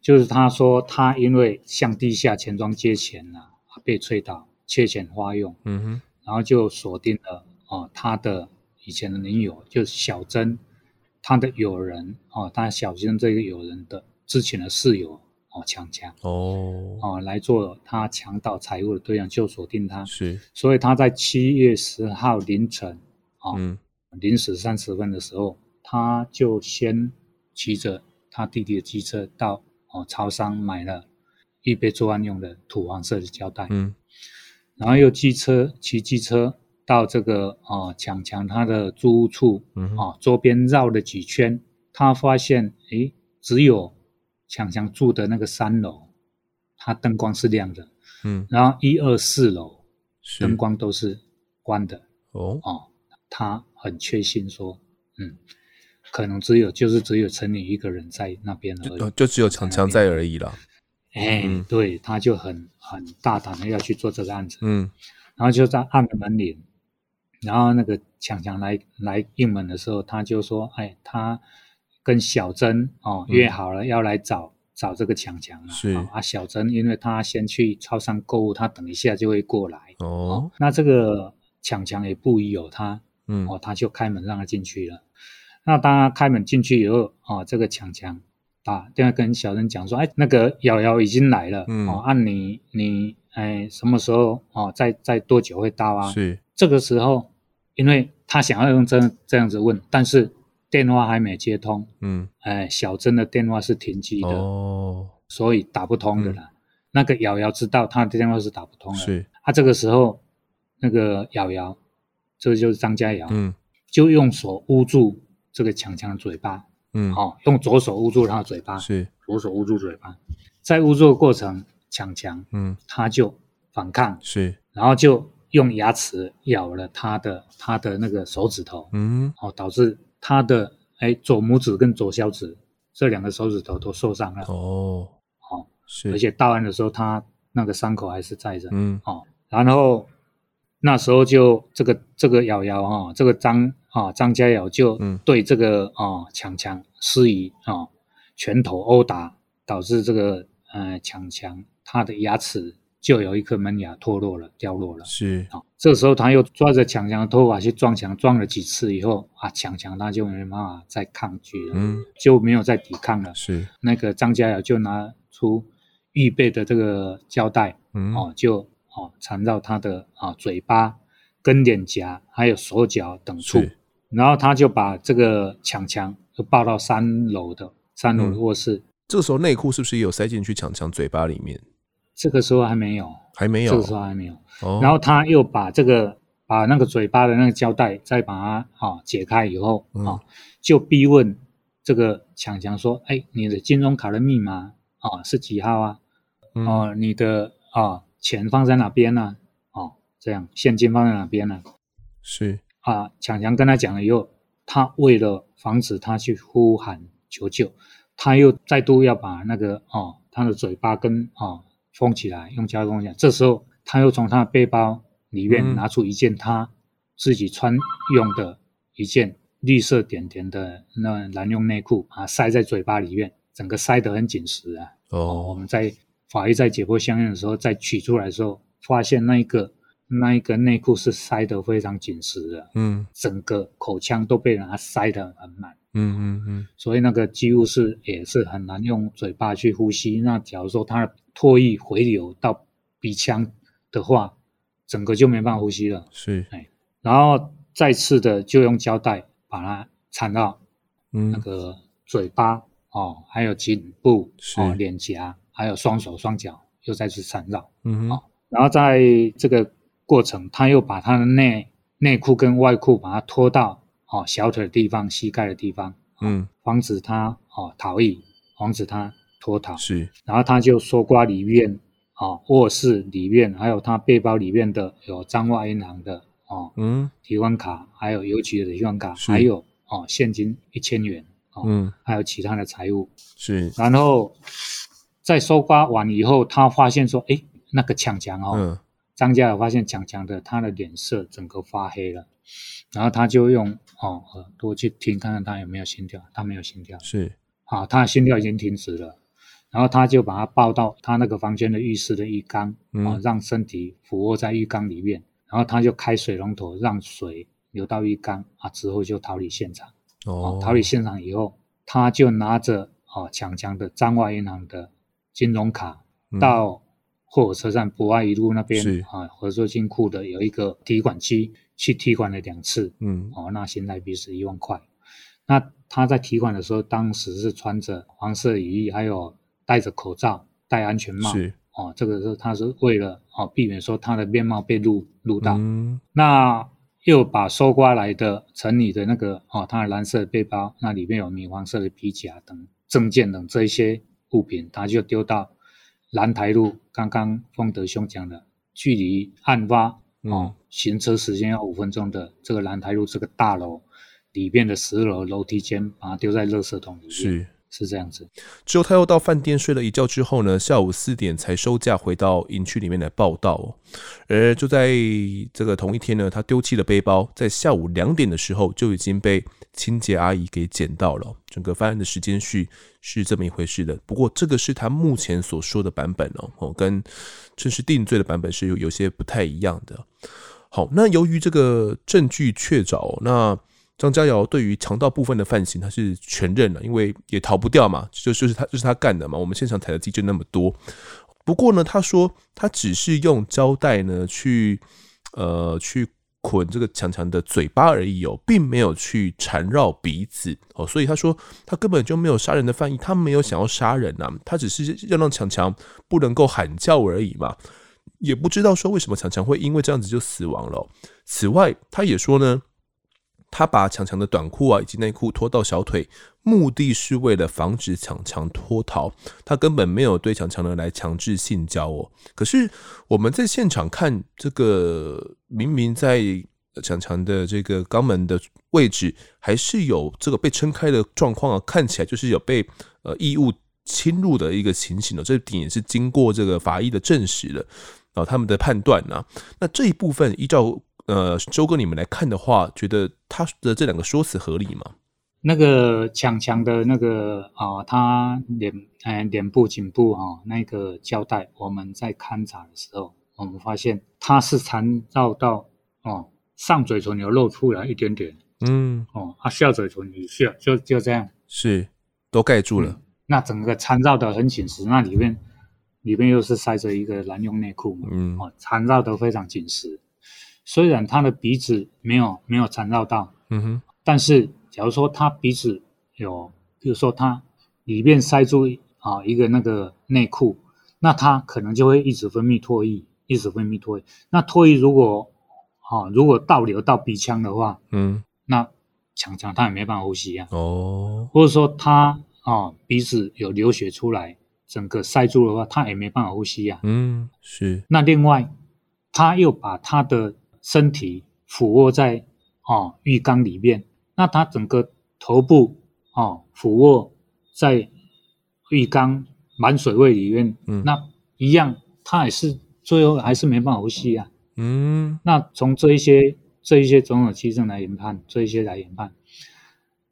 就是他说他因为向地下钱庄借钱了，被催倒，缺钱花用，嗯哼，然后就锁定了哦，他的以前的女友就是小珍，他的友人哦，他小珍这个友人的之前的室友哦，强强哦。哦来做他强盗财物的对象，就锁定他，是，所以他在七月十号凌晨啊零时三十分的时候，他就先骑着。他弟弟的机车到哦超商买了预备作案用的土黄色的胶带，嗯，然后又机车骑机车到这个哦强强他的租屋处，嗯，哦周边绕了几圈，他发现诶只有强强住的那个三楼，他灯光是亮的，嗯，然后一二四楼灯光都是关的，哦。哦，他很确信说，嗯。可能只有就是只有陈女一个人在那边而已，就，就只有强强在而已了。哎，嗯、对，他就很很大胆的要去做这个案子，嗯，然后就在按了门铃，然后那个强强来来应门的时候，他就说，哎，他跟小珍哦约好了要来找、嗯、找这个强强了，是。啊，小珍因为他先去超商购物，他等一下就会过来，哦，哦那这个强强也不疑有他，嗯，哦，他就开门让他进去了。那当他开门进去以后，啊，这个强强啊，电话跟小珍讲说，哎，那个瑶瑶已经来了，嗯，哦，按你你哎什么时候哦，在在多久会到啊？是这个时候，因为他想要用这这样子问，但是电话还没接通，嗯，哎，小珍的电话是停机的，哦，所以打不通的啦。嗯、那个瑶瑶知道他的电话是打不通的，是，他、啊、这个时候那个瑶瑶，这个就是张家瑶，嗯，就用手捂住。这个强强的嘴巴，嗯，好、哦，用左手捂住他的嘴巴，是。左手捂住嘴巴，在捂住的过程，强强，嗯，他就反抗，是，然后就用牙齿咬了他的他的那个手指头，嗯，哦，导致他的哎左拇指跟左小指这两个手指头都受伤了，哦，好、哦，是，而且到案的时候他那个伤口还是在着，嗯，哦，然后那时候就这个这个瑶瑶哈，这个张。啊，张家尧就对这个啊强强施以啊拳头殴打，导致这个呃强强他的牙齿就有一颗门牙脱落了，掉落了。是啊，这时候他又抓着强强的头发去撞墙，撞了几次以后啊，强强他就没办法再抗拒了，嗯，就没有再抵抗了。是那个张家尧就拿出预备的这个胶带，嗯，哦，就哦缠绕他的啊嘴巴、跟脸颊还有手脚等处。然后他就把这个强强就抱到三楼的三楼的卧室。嗯，这个时候内裤是不是也有塞进去强强嘴巴里面？这个时候还没有，还没有。这个时候还没有。哦。然后他又把这个把那个嘴巴的那个胶带再把它啊解开以后啊，嗯，就逼问这个强强说：“哎，你的金融卡的密码啊是几号啊？哦，嗯，你的啊钱放在哪边呢？哦，这样现金放在哪边呢？是啊，强强跟他讲了以后，他为了防止他去呼喊求救，他又再度要把那个哦，他的嘴巴跟哦封起来，用胶封起来。这时候他又从他的背包里面拿出一件他自己穿用的一件绿色点点的那蓝用内裤啊，塞在嘴巴里面，整个塞得很紧实啊。哦，哦，我们在法医在解剖相应的时候，再取出来的时候，发现那一个。那一个内裤是塞得非常紧实的，嗯，整个口腔都被人家塞得很满，嗯嗯嗯，所以那个几乎是也是很难用嘴巴去呼吸。那假如说他的唾液回流到鼻腔的话，整个就没办法呼吸了。是，哎，然后再次的就用胶带把它缠到，那个嘴巴、嗯、哦，还有颈部哦，脸颊，还有双手双脚又再次缠绕，嗯哼，然后在这个。过程，他又把他的内内裤跟外裤把它脱到哦小腿的地方、膝盖的地方，嗯，防止他哦逃逸，防止他脱逃。是，然后他就搜刮里面哦卧室里面，还有他背包里面的有彰化银行的哦，嗯，提款卡，还有邮局的提款卡，还有哦现金一千元，哦，嗯，还有其他的财物。是，然后在搜刮完以后，他发现说，哎，那个强强哦。嗯张家友发现强强的，他的脸色整个发黑了，然后他就用哦耳朵去听，看看他有没有心跳，他没有心跳，是，啊，他的心跳已经停止了，然后他就把他抱到他那个房间的浴室的浴缸，嗯、哦，让身体俯卧在浴缸里面，然后他就开水龙头让水流到浴缸，啊，之后就逃离现场，逃离现场以后，他就拿着哦强强的彰化银行的金融卡到。货火车站博爱一路那边啊，合作金库的有一个提款机，去提款了两次，嗯，哦，那新台币是一万块。那他在提款的时候，当时是穿着黄色雨衣，还有戴着口罩、戴安全帽，是哦，这个是他是为了哦避免说他的面貌被录录到。嗯，那又把收刮来的陈李的那个哦，他的蓝色的背包，那里面有米黄色的皮夹等证件等这一些物品，他就丢到。兰台路，刚刚丰德兄讲的，距离案发哦，行车时间要五分钟的这个兰台路这个大楼里面的十楼楼梯间，把它丢在垃圾桶里面。是。是这样子，之后他又到饭店睡了一觉之后呢，下午四点才收假回到营区里面来报到哦。而就在这个同一天呢，他丢弃的背包在下午两点的时候就已经被清洁阿姨给捡到了。整个犯案的时间序是这么一回事的。不过这个是他目前所说的版本哦，哦，跟正式定罪的版本是有有些不太一样的。好，那由于这个证据确凿，那。张佳尧对于强盗部分的犯行，他是全认了，因为也逃不掉嘛，就就是他就是他干的嘛。我们现场采的迹证那么多，不过呢，他说他只是用胶带呢去呃去捆这个强强的嘴巴而已哦，并没有去缠绕鼻子哦，所以他说他根本就没有杀人的犯意，他没有想要杀人呐，他只是要让强强不能够喊叫而已嘛，也不知道说为什么强强会因为这样子就死亡了。此外，他也说呢。他把强强的短裤啊以及内裤脱到小腿，目的是为了防止强强脱逃。他根本没有对强强的来强制性交哦。可是我们在现场看这个，明明在强强的这个肛门的位置，还是有这个被撑开的状况啊，看起来就是有被呃异物侵入的一个情形了。这点也是经过这个法医的证实的啊，他们的判断呢。那这一部分依照。呃，周哥，你们来看的话，觉得他的这两个说辞合理吗？那个强强的那个啊、呃，他脸呃脸部、颈部啊、呃，那个胶带，我们在勘察的时候，我们发现它是缠绕到哦、呃，上嘴唇有露出来一点点，嗯，哦，啊下嘴唇以下就就这样，是都盖住了、嗯。那整个缠绕的很紧实，那里面里面又是塞着一个男用内裤嘛，嗯，哦，缠绕的非常紧实。虽然他的鼻子没有没有缠绕到，嗯哼，但是假如说他鼻子有，比如说他里面塞住啊一个那个内裤，那他可能就会一直分泌唾液，一直分泌唾液。那唾液如果啊如果倒流到鼻腔的话，嗯，那强强他也没办法呼吸啊。哦，或者说他啊鼻子有流血出来，整个塞住的话，他也没办法呼吸呀、啊。嗯，是。那另外，他又把他的身体俯卧在哦浴缸里面，那他整个头部哦俯卧在浴缸满水位里面，嗯，那一样，他也是最后还是没办法呼吸、啊。嗯，那从这一些这一些种种迹象来研判，这一些来研判，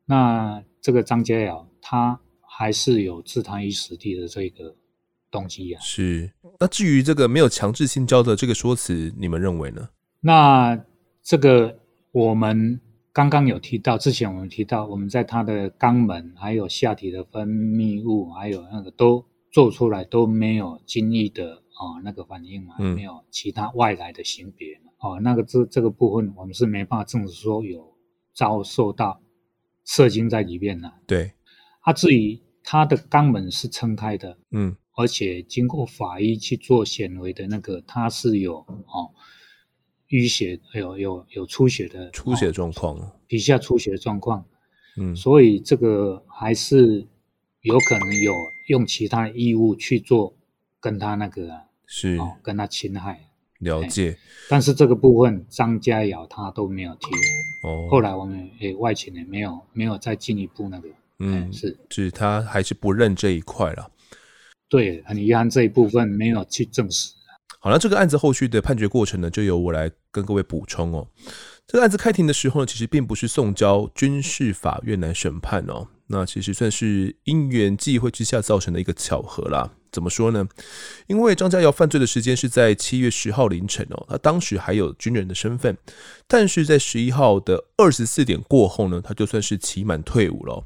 那这个张家尧他。还是有置他于死地的这个动机啊。是。那至于这个没有强制性交的这个说辞，你们认为呢？那这个我们刚刚有提到，之前我们提到，我们在他的肛门、还有下体的分泌物，还有那个都做出来都没有精液的哦那个反应嘛，嗯、没有其他外来的性别哦，那个这这个部分我们是没办法证实说有遭受到射精在里面的。对。他至于。他的肛门是撑开的，嗯，而且经过法医去做显微的那个，他是有哦淤血，有有有出血的出血状况，皮下出血状况，嗯，所以这个还是有可能有用其他异物去做跟他那个是哦跟他侵害，了解，但是这个部分张家尧他都没有提，哦，后来我们诶外勤也没有没有再进一步那个。嗯，是，就是他还是不认这一块了。对，很遗憾这一部分没有去证实。好了，这个案子后续的判决过程呢，就由我来跟各位补充哦。这个案子开庭的时候呢，其实并不是送交军事法院来审判哦。那其实算是因缘际会之下造成的一个巧合啦。怎么说呢？因为张家尧犯罪的时间是在七月十号凌晨哦，他当时还有军人的身份，但是在十一号的二十四点过后呢，他就算是期满退伍了。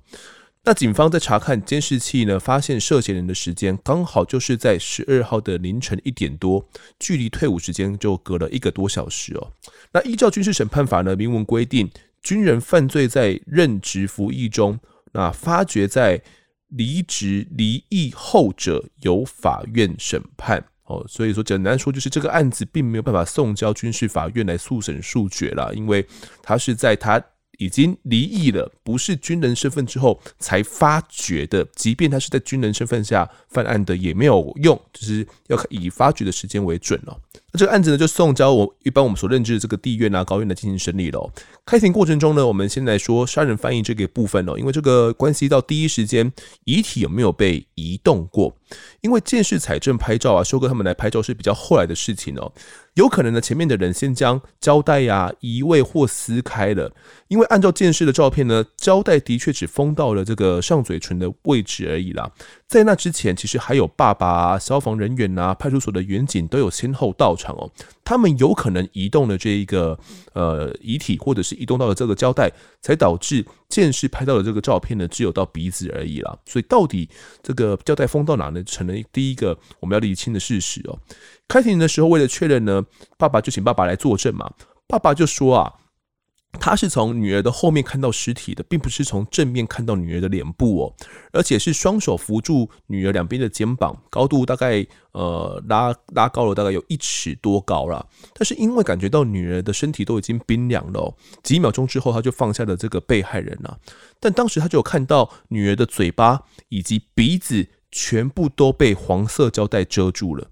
那警方在查看监视器呢，发现涉嫌人的时间刚好就是在十二号的凌晨一点多，距离退伍时间就隔了一个多小时哦。那依照军事审判法呢，明文规定，军人犯罪在任职服役中，那发觉在离职离役后者由法院审判哦。所以说简单说，就是这个案子并没有办法送交军事法院来速审速决了，因为他是在他。已经离异了，不是军人身份之后才发觉的，即便他是在军人身份下犯案的，也没有用，就是要以发觉的时间为准哦。这个案子呢，就送交我一般我们所认知的这个地院啊、高院来进行审理了。开庭过程中呢，我们先来说杀人犯意这个部分哦，因为这个关系到第一时间遗体有没有被移动过，因为鉴识采证拍照啊，修哥他们来拍照是比较后来的事情哦。有可能呢，前面的人先将胶带呀移位或撕开了，因为按照鉴识的照片呢，胶带的确只封到了这个上嘴唇的位置而已啦。在那之前，其实还有爸爸啊、消防人员啊、派出所的员警都有先后到场哦。他们有可能移动了这一个呃遗体，或者是移动到了这个胶带，才导致剑士拍到的这个照片呢，只有到鼻子而已啦。所以到底这个胶带封到哪呢？成了第一个我们要理清的事实哦。开庭的时候，为了确认呢，爸爸就请爸爸来作证嘛。爸爸就说啊，他是从女儿的后面看到尸体的，并不是从正面看到女儿的脸部哦，而且是双手扶住女儿两边的肩膀，高度大概呃拉拉高了大概有一尺多高了。但是因为感觉到女儿的身体都已经冰凉了，几秒钟之后他就放下了这个被害人了。但当时他就有看到女儿的嘴巴以及鼻子全部都被黄色胶带遮住了。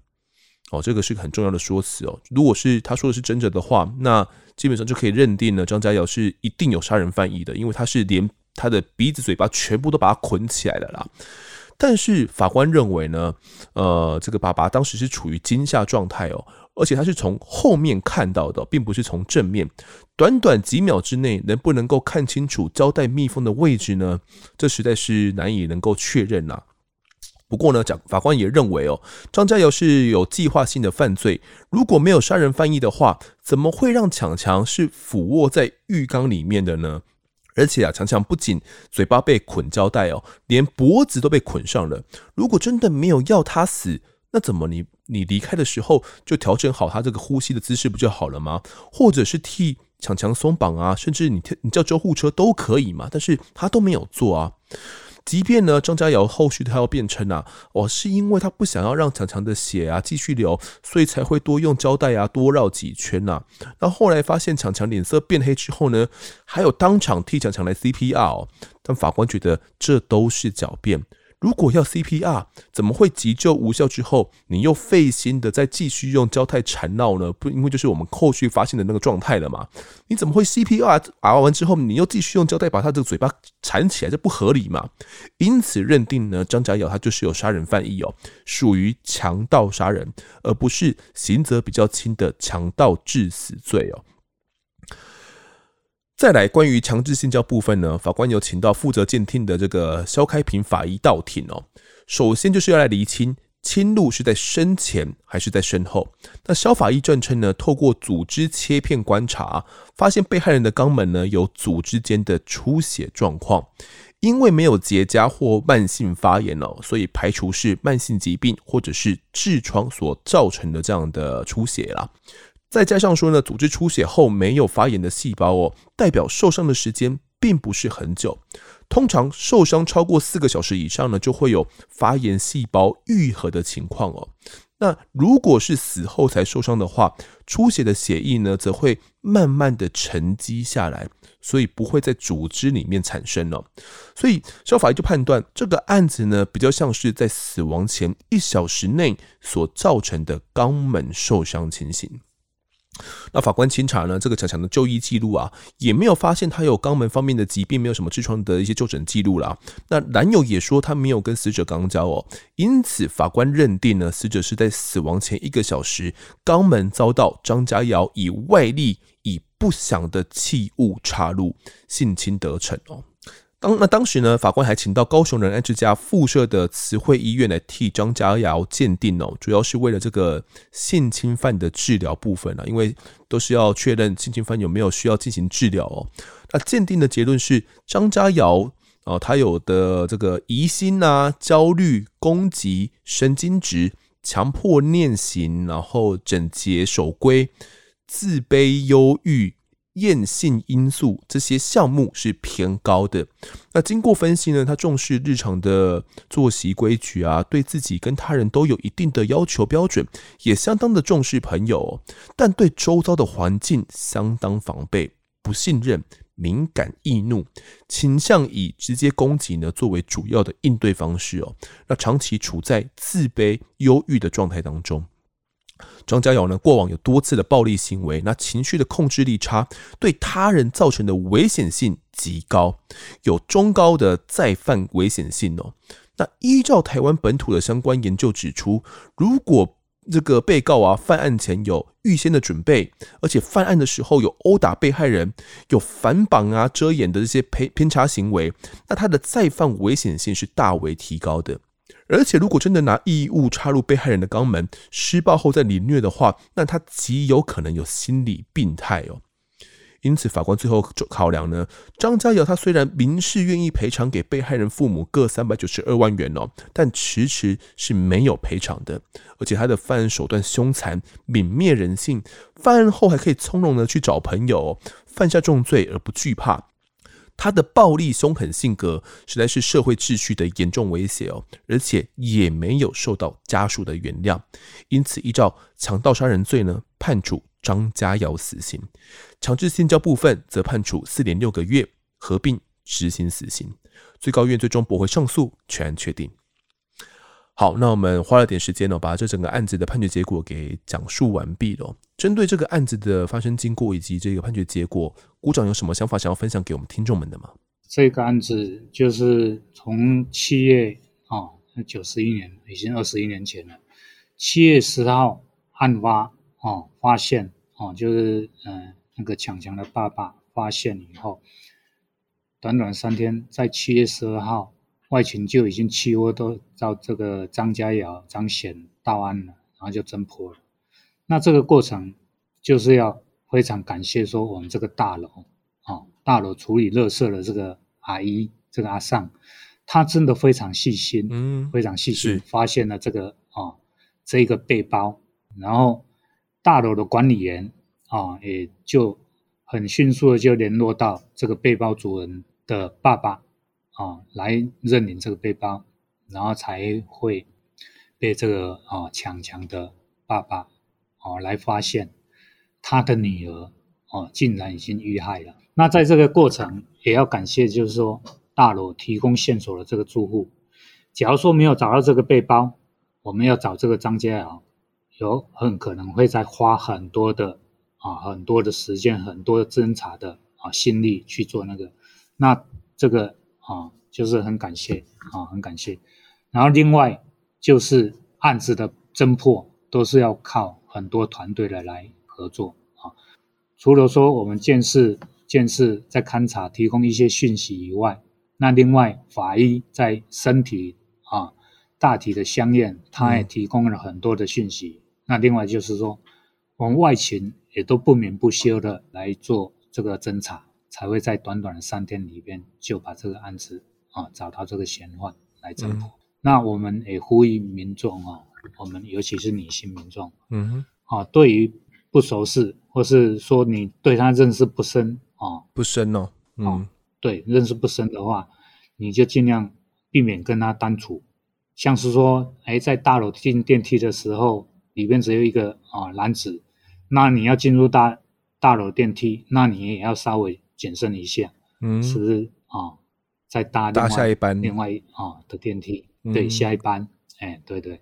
哦，这个是个很重要的说辞哦。如果是他说的是真的的话，那基本上就可以认定呢，张家尧是一定有杀人犯意的，因为他是连他的鼻子、嘴巴全部都把他捆起来了啦。但是法官认为呢，呃，这个爸爸当时是处于惊吓状态哦，而且他是从后面看到的，并不是从正面。短短几秒之内，能不能够看清楚胶带密封的位置呢？这实在是难以能够确认呐。不过呢，讲法官也认为哦，张家尧是有计划性的犯罪。如果没有杀人犯意的话，怎么会让强强是俯卧在浴缸里面的呢？而且啊，强强不仅嘴巴被捆胶带哦，连脖子都被捆上了。如果真的没有要他死，那怎么你你离开的时候就调整好他这个呼吸的姿势不就好了吗？或者是替强强松绑啊，甚至你你叫救护车都可以嘛。但是他都没有做啊。即便呢，张家尧后续他要辩称啊，哦，是因为他不想要让强强的血啊继续流，所以才会多用胶带啊，多绕几圈呐、那。后来发现强强脸色变黑之后呢，还有当场替强强来 CPR。但法官觉得这都是狡辩。如果要 CPR，怎么会急救无效之后，你又费心的再继续用胶带缠绕呢？不，因为就是我们后续发现的那个状态了嘛？你怎么会 CPR 啊完之后，你又继续用胶带把他的嘴巴缠起来，这不合理嘛？因此认定呢，张家尧他就是有杀人犯意哦，属于强盗杀人，而不是刑责比较轻的强盗致死罪哦。再来，关于强制性交部分呢，法官有请到负责鉴定的这个肖开平法医到庭哦。首先就是要来厘清侵入是在身前还是在身后。那肖法医证称呢，透过组织切片观察，发现被害人的肛门呢有组织间的出血状况，因为没有结痂或慢性发炎哦，所以排除是慢性疾病或者是痔疮所造成的这样的出血啦。再加上说呢，组织出血后没有发炎的细胞哦，代表受伤的时间并不是很久。通常受伤超过四个小时以上呢，就会有发炎细胞愈合的情况哦。那如果是死后才受伤的话，出血的血液呢，则会慢慢的沉积下来，所以不会在组织里面产生了。所以，消法医就判断这个案子呢，比较像是在死亡前一小时内所造成的肛门受伤情形。那法官清查呢，这个强强的就医记录啊，也没有发现他有肛门方面的疾病，没有什么痔疮的一些就诊记录啦。那男友也说他没有跟死者肛交哦，因此法官认定呢，死者是在死亡前一个小时，肛门遭到张家尧以外力以不详的器物插入性侵得逞哦。当那当时呢，法官还请到高雄仁爱之家附设的慈惠医院来替张家尧鉴定哦，主要是为了这个性侵犯的治疗部分啊，因为都是要确认性侵犯有没有需要进行治疗哦。那鉴定的结论是张家尧啊，他有的这个疑心啊、焦虑、攻击、神经质、强迫念刑，然后整洁守规、自卑、忧郁。厌性因素这些项目是偏高的。那经过分析呢，他重视日常的作息规矩啊，对自己跟他人都有一定的要求标准，也相当的重视朋友，但对周遭的环境相当防备、不信任、敏感易怒，倾向以直接攻击呢作为主要的应对方式哦。那长期处在自卑、忧郁的状态当中。张家尧呢，过往有多次的暴力行为，那情绪的控制力差，对他人造成的危险性极高，有中高的再犯危险性哦。那依照台湾本土的相关研究指出，如果这个被告啊犯案前有预先的准备，而且犯案的时候有殴打被害人、有反绑啊、遮掩的这些偏偏差行为，那他的再犯危险性是大为提高的。而且，如果真的拿异物插入被害人的肛门，施暴后再凌虐的话，那他极有可能有心理病态哦。因此，法官最后考量呢，张家尧他虽然明示愿意赔偿给被害人父母各三百九十二万元哦，但迟迟是没有赔偿的。而且他的犯案手段凶残、泯灭人性，犯案后还可以从容的去找朋友，犯下重罪而不惧怕。他的暴力凶狠性格实在是社会秩序的严重威胁哦，而且也没有受到家属的原谅，因此依照强盗杀人罪呢，判处张家尧死刑；强制性交部分则判处四年六个月，合并执行死刑。最高院最终驳回上诉，全案确定。好，那我们花了点时间呢，把这整个案子的判决结果给讲述完毕了。针对这个案子的发生经过以及这个判决结果，股长有什么想法想要分享给我们听众们的吗？这个案子就是从七月啊，九十一年，已经二十一年前了。七月十号案发哦，发现哦，就是嗯，那个强强的爸爸发现以后，短短三天，在七月十二号。外勤就已经期货都到这个张家窑、张显到案了，然后就侦破了。那这个过程就是要非常感谢说我们这个大楼啊，大楼处理垃圾的这个阿姨，这个阿尚，他真的非常细心，嗯，非常细心，发现了这个啊这一个背包，然后大楼的管理员啊也就很迅速的就联络到这个背包主人的爸爸。啊，来认领这个背包，然后才会被这个啊强强的爸爸啊来发现他的女儿啊竟然已经遇害了。那在这个过程也要感谢，就是说大楼提供线索的这个住户，假如说没有找到这个背包，我们要找这个张佳瑶，有很可能会再花很多的啊，很多的时间，很多的侦查的啊心力去做那个。那这个啊，就是很感谢啊，很感谢。然后另外就是案子的侦破，都是要靠很多团队的来合作啊。除了说我们鉴识、鉴识在勘察提供一些讯息以外，那另外法医在身体。啊，大体的相验，他也提供了很多的讯息。嗯、那另外就是说，我们外勤也都不眠不休的来做这个侦查，才会在短短的三天里边就把这个案子啊找到这个嫌犯来侦破。嗯、那我们也呼吁民众啊，我们尤其是女性民众，嗯哼，啊，对于不熟识或是说你对他认识不深啊，不深哦，嗯，啊、对，认识不深的话，你就尽量。避免跟他单处，像是说，哎，在大楼进电梯的时候，里面只有一个啊男子，那你要进入大大楼电梯，那你也要稍微谨慎一下，嗯，是不是啊？再搭搭下一班另外啊的电梯，嗯、对，下一班，哎，对对，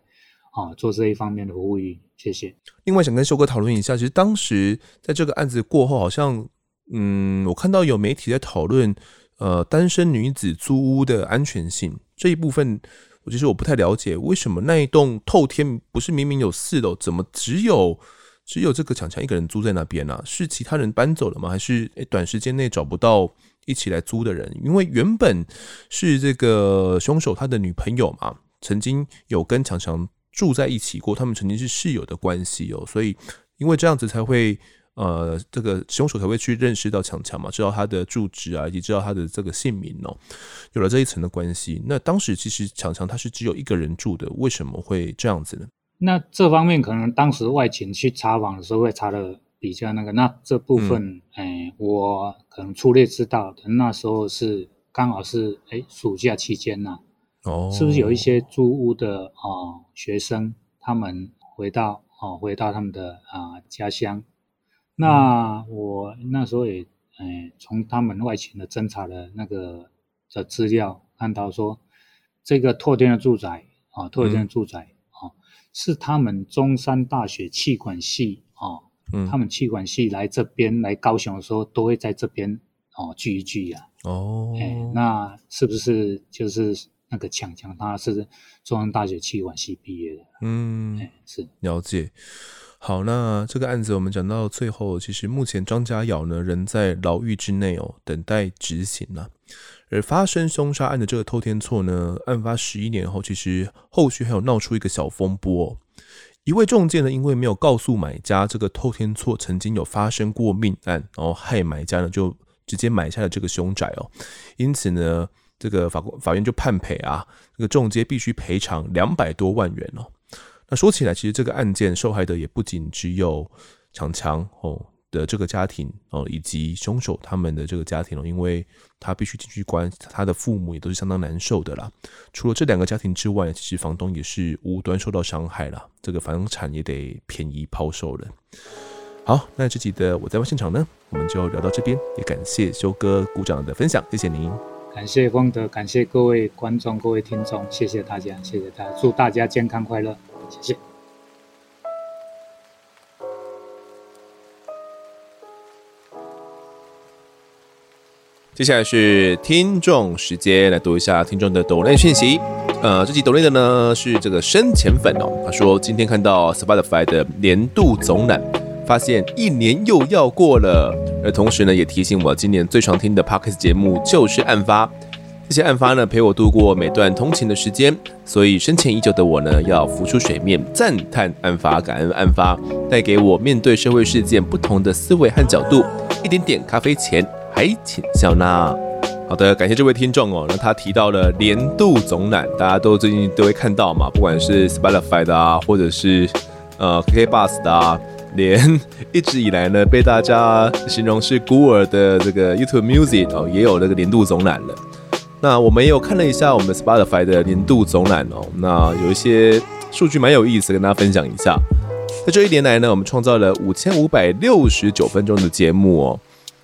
啊，做这一方面的服务，谢谢。另外，想跟修哥讨论一下，其实当时在这个案子过后，好像，嗯，我看到有媒体在讨论。呃，单身女子租屋的安全性这一部分，我其实我不太了解，为什么那一栋透天不是明明有四楼，怎么只有只有这个强强一个人租在那边呢、啊？是其他人搬走了吗？还是诶短时间内找不到一起来租的人？因为原本是这个凶手他的女朋友嘛，曾经有跟强强住在一起过，他们曾经是室友的关系哦，所以因为这样子才会。呃，这个凶手才会去认识到强强嘛，知道他的住址啊，以及知道他的这个姓名哦，有了这一层的关系。那当时其实强强他是只有一个人住的，为什么会这样子呢？那这方面可能当时外勤去查访的时候会查的比较那个，那这部分，哎、嗯欸，我可能粗略知道的，那时候是刚好是哎、欸、暑假期间呐，哦，是不是有一些租屋的啊、呃、学生，他们回到哦、呃、回到他们的啊、呃、家乡。那我那时候也，哎，从他们外勤的侦查的那个的资料看到说，这个拓天的住宅啊，拓天的住宅啊，是他们中山大学气管系啊，嗯，他们气管系来这边来高雄的时候，都会在这边哦聚一聚呀。哦，哎，那是不是就是那个强强他是中央大学企管系毕业的？嗯，哎，是了解。好，那这个案子我们讲到最后，其实目前张家尧呢仍在牢狱之内哦，等待执行呢。而发生凶杀案的这个透天错呢，案发十一年后，其实后续还有闹出一个小风波哦。一位中介呢，因为没有告诉买家这个透天错曾经有发生过命案，然后害买家呢就直接买下了这个凶宅哦。因此呢，这个法官法院就判赔啊，这个仲介必须赔偿两百多万元哦。那说起来，其实这个案件受害的也不仅只有强强哦的这个家庭哦，以及凶手他们的这个家庭哦，因为他必须进去关，他的父母也都是相当难受的啦。除了这两个家庭之外，其实房东也是无端受到伤害了，这个房产也得便宜抛售了。好，那这集的我在现场呢，我们就聊到这边，也感谢修哥鼓掌的分享，谢谢您。感谢丰德，感谢各位观众、各位听众，谢谢大家，谢谢大家，祝大家健康快乐。谢谢。接下来是听众时间，来读一下听众的抖内讯息。呃，这集抖内的呢是这个深浅粉哦，他说今天看到 Spotify 的年度总览，发现一年又要过了，而同时呢也提醒我，今年最常听的 Podcast 节目就是案发。这些案发呢，陪我度过每段通勤的时间，所以深潜已久的我呢，要浮出水面，赞叹案发，感恩案发，带给我面对社会事件不同的思维和角度。一点点咖啡钱，还请笑纳。好的，感谢这位听众哦，那他提到了年度总览，大家都最近都会看到嘛，不管是 Spotify 的啊，或者是呃 KK Bus 的啊，连一直以来呢被大家形容是孤儿的这个 YouTube Music 哦，也有那个年度总览了。那我们也有看了一下我们 Spotify 的年度总览哦，那有一些数据蛮有意思，跟大家分享一下。在这一年来呢，我们创造了五千五百六十九分钟的节目哦，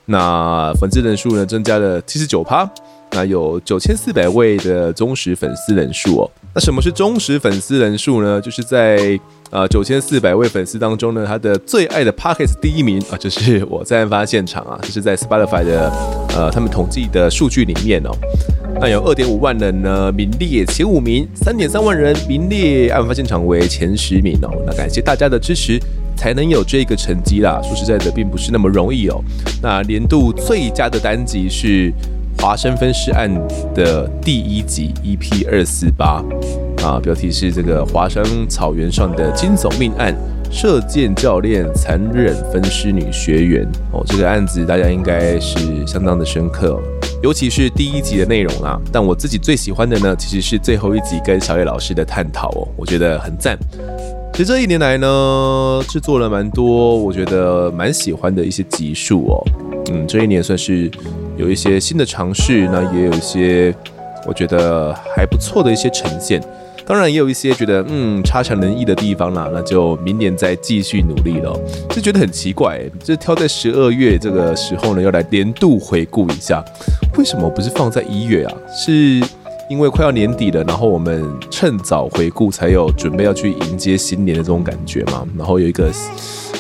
那粉丝人数呢增加了七十九趴，那有九千四百位的忠实粉丝人数哦。那什么是忠实粉丝人数呢？就是在呃九千四百位粉丝当中呢，他的最爱的 Podcast 第一名啊，就是我在案发现场啊，这是在 Spotify 的呃他们统计的数据里面哦。那有二点五万人呢名列前五名，三点三万人名列案发现场为前十名哦。那感谢大家的支持，才能有这个成绩啦。说实在的，并不是那么容易哦。那年度最佳的单集是。华生分尸案的第一集 EP 二四八啊，标题是这个华山草原上的惊悚命案，射箭教练残忍分尸女学员哦，这个案子大家应该是相当的深刻，尤其是第一集的内容啊。但我自己最喜欢的呢，其实是最后一集跟小叶老师的探讨哦，我觉得很赞。其实这一年来呢，制作了蛮多我觉得蛮喜欢的一些集数哦，嗯，这一年算是。有一些新的尝试，那也有一些我觉得还不错的一些呈现，当然也有一些觉得嗯差强人意的地方啦，那就明年再继续努力了。就觉得很奇怪，就挑在十二月这个时候呢，要来年度回顾一下，为什么不是放在一月啊？是因为快要年底了，然后我们趁早回顾，才有准备要去迎接新年的这种感觉嘛。然后有一个。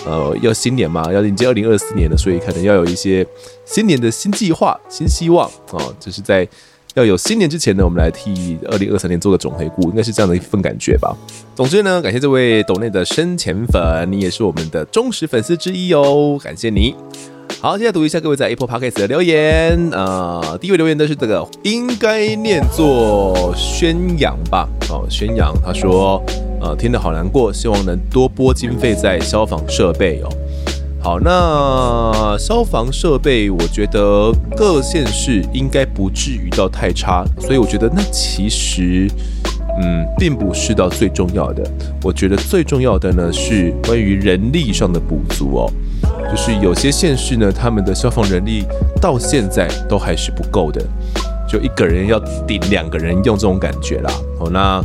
呃，要新年嘛，要迎接二零二四年了，所以可能要有一些新年的新计划、新希望啊。就是在要有新年之前呢，我们来替二零二三年做个总回顾，应该是这样的一份感觉吧。总之呢，感谢这位斗内的深潜粉，你也是我们的忠实粉丝之一哦，感谢你。好，现在读一下各位在 Apple Podcast 的留言。呃，第一位留言的是这个，应该念作宣扬吧？哦，宣扬，他说。呃，听得好难过，希望能多拨经费在消防设备哦。好，那消防设备，我觉得各县市应该不至于到太差，所以我觉得那其实，嗯，并不是到最重要的。我觉得最重要的呢是关于人力上的补足哦，就是有些县市呢，他们的消防人力到现在都还是不够的，就一个人要顶两个人用这种感觉啦。好，那。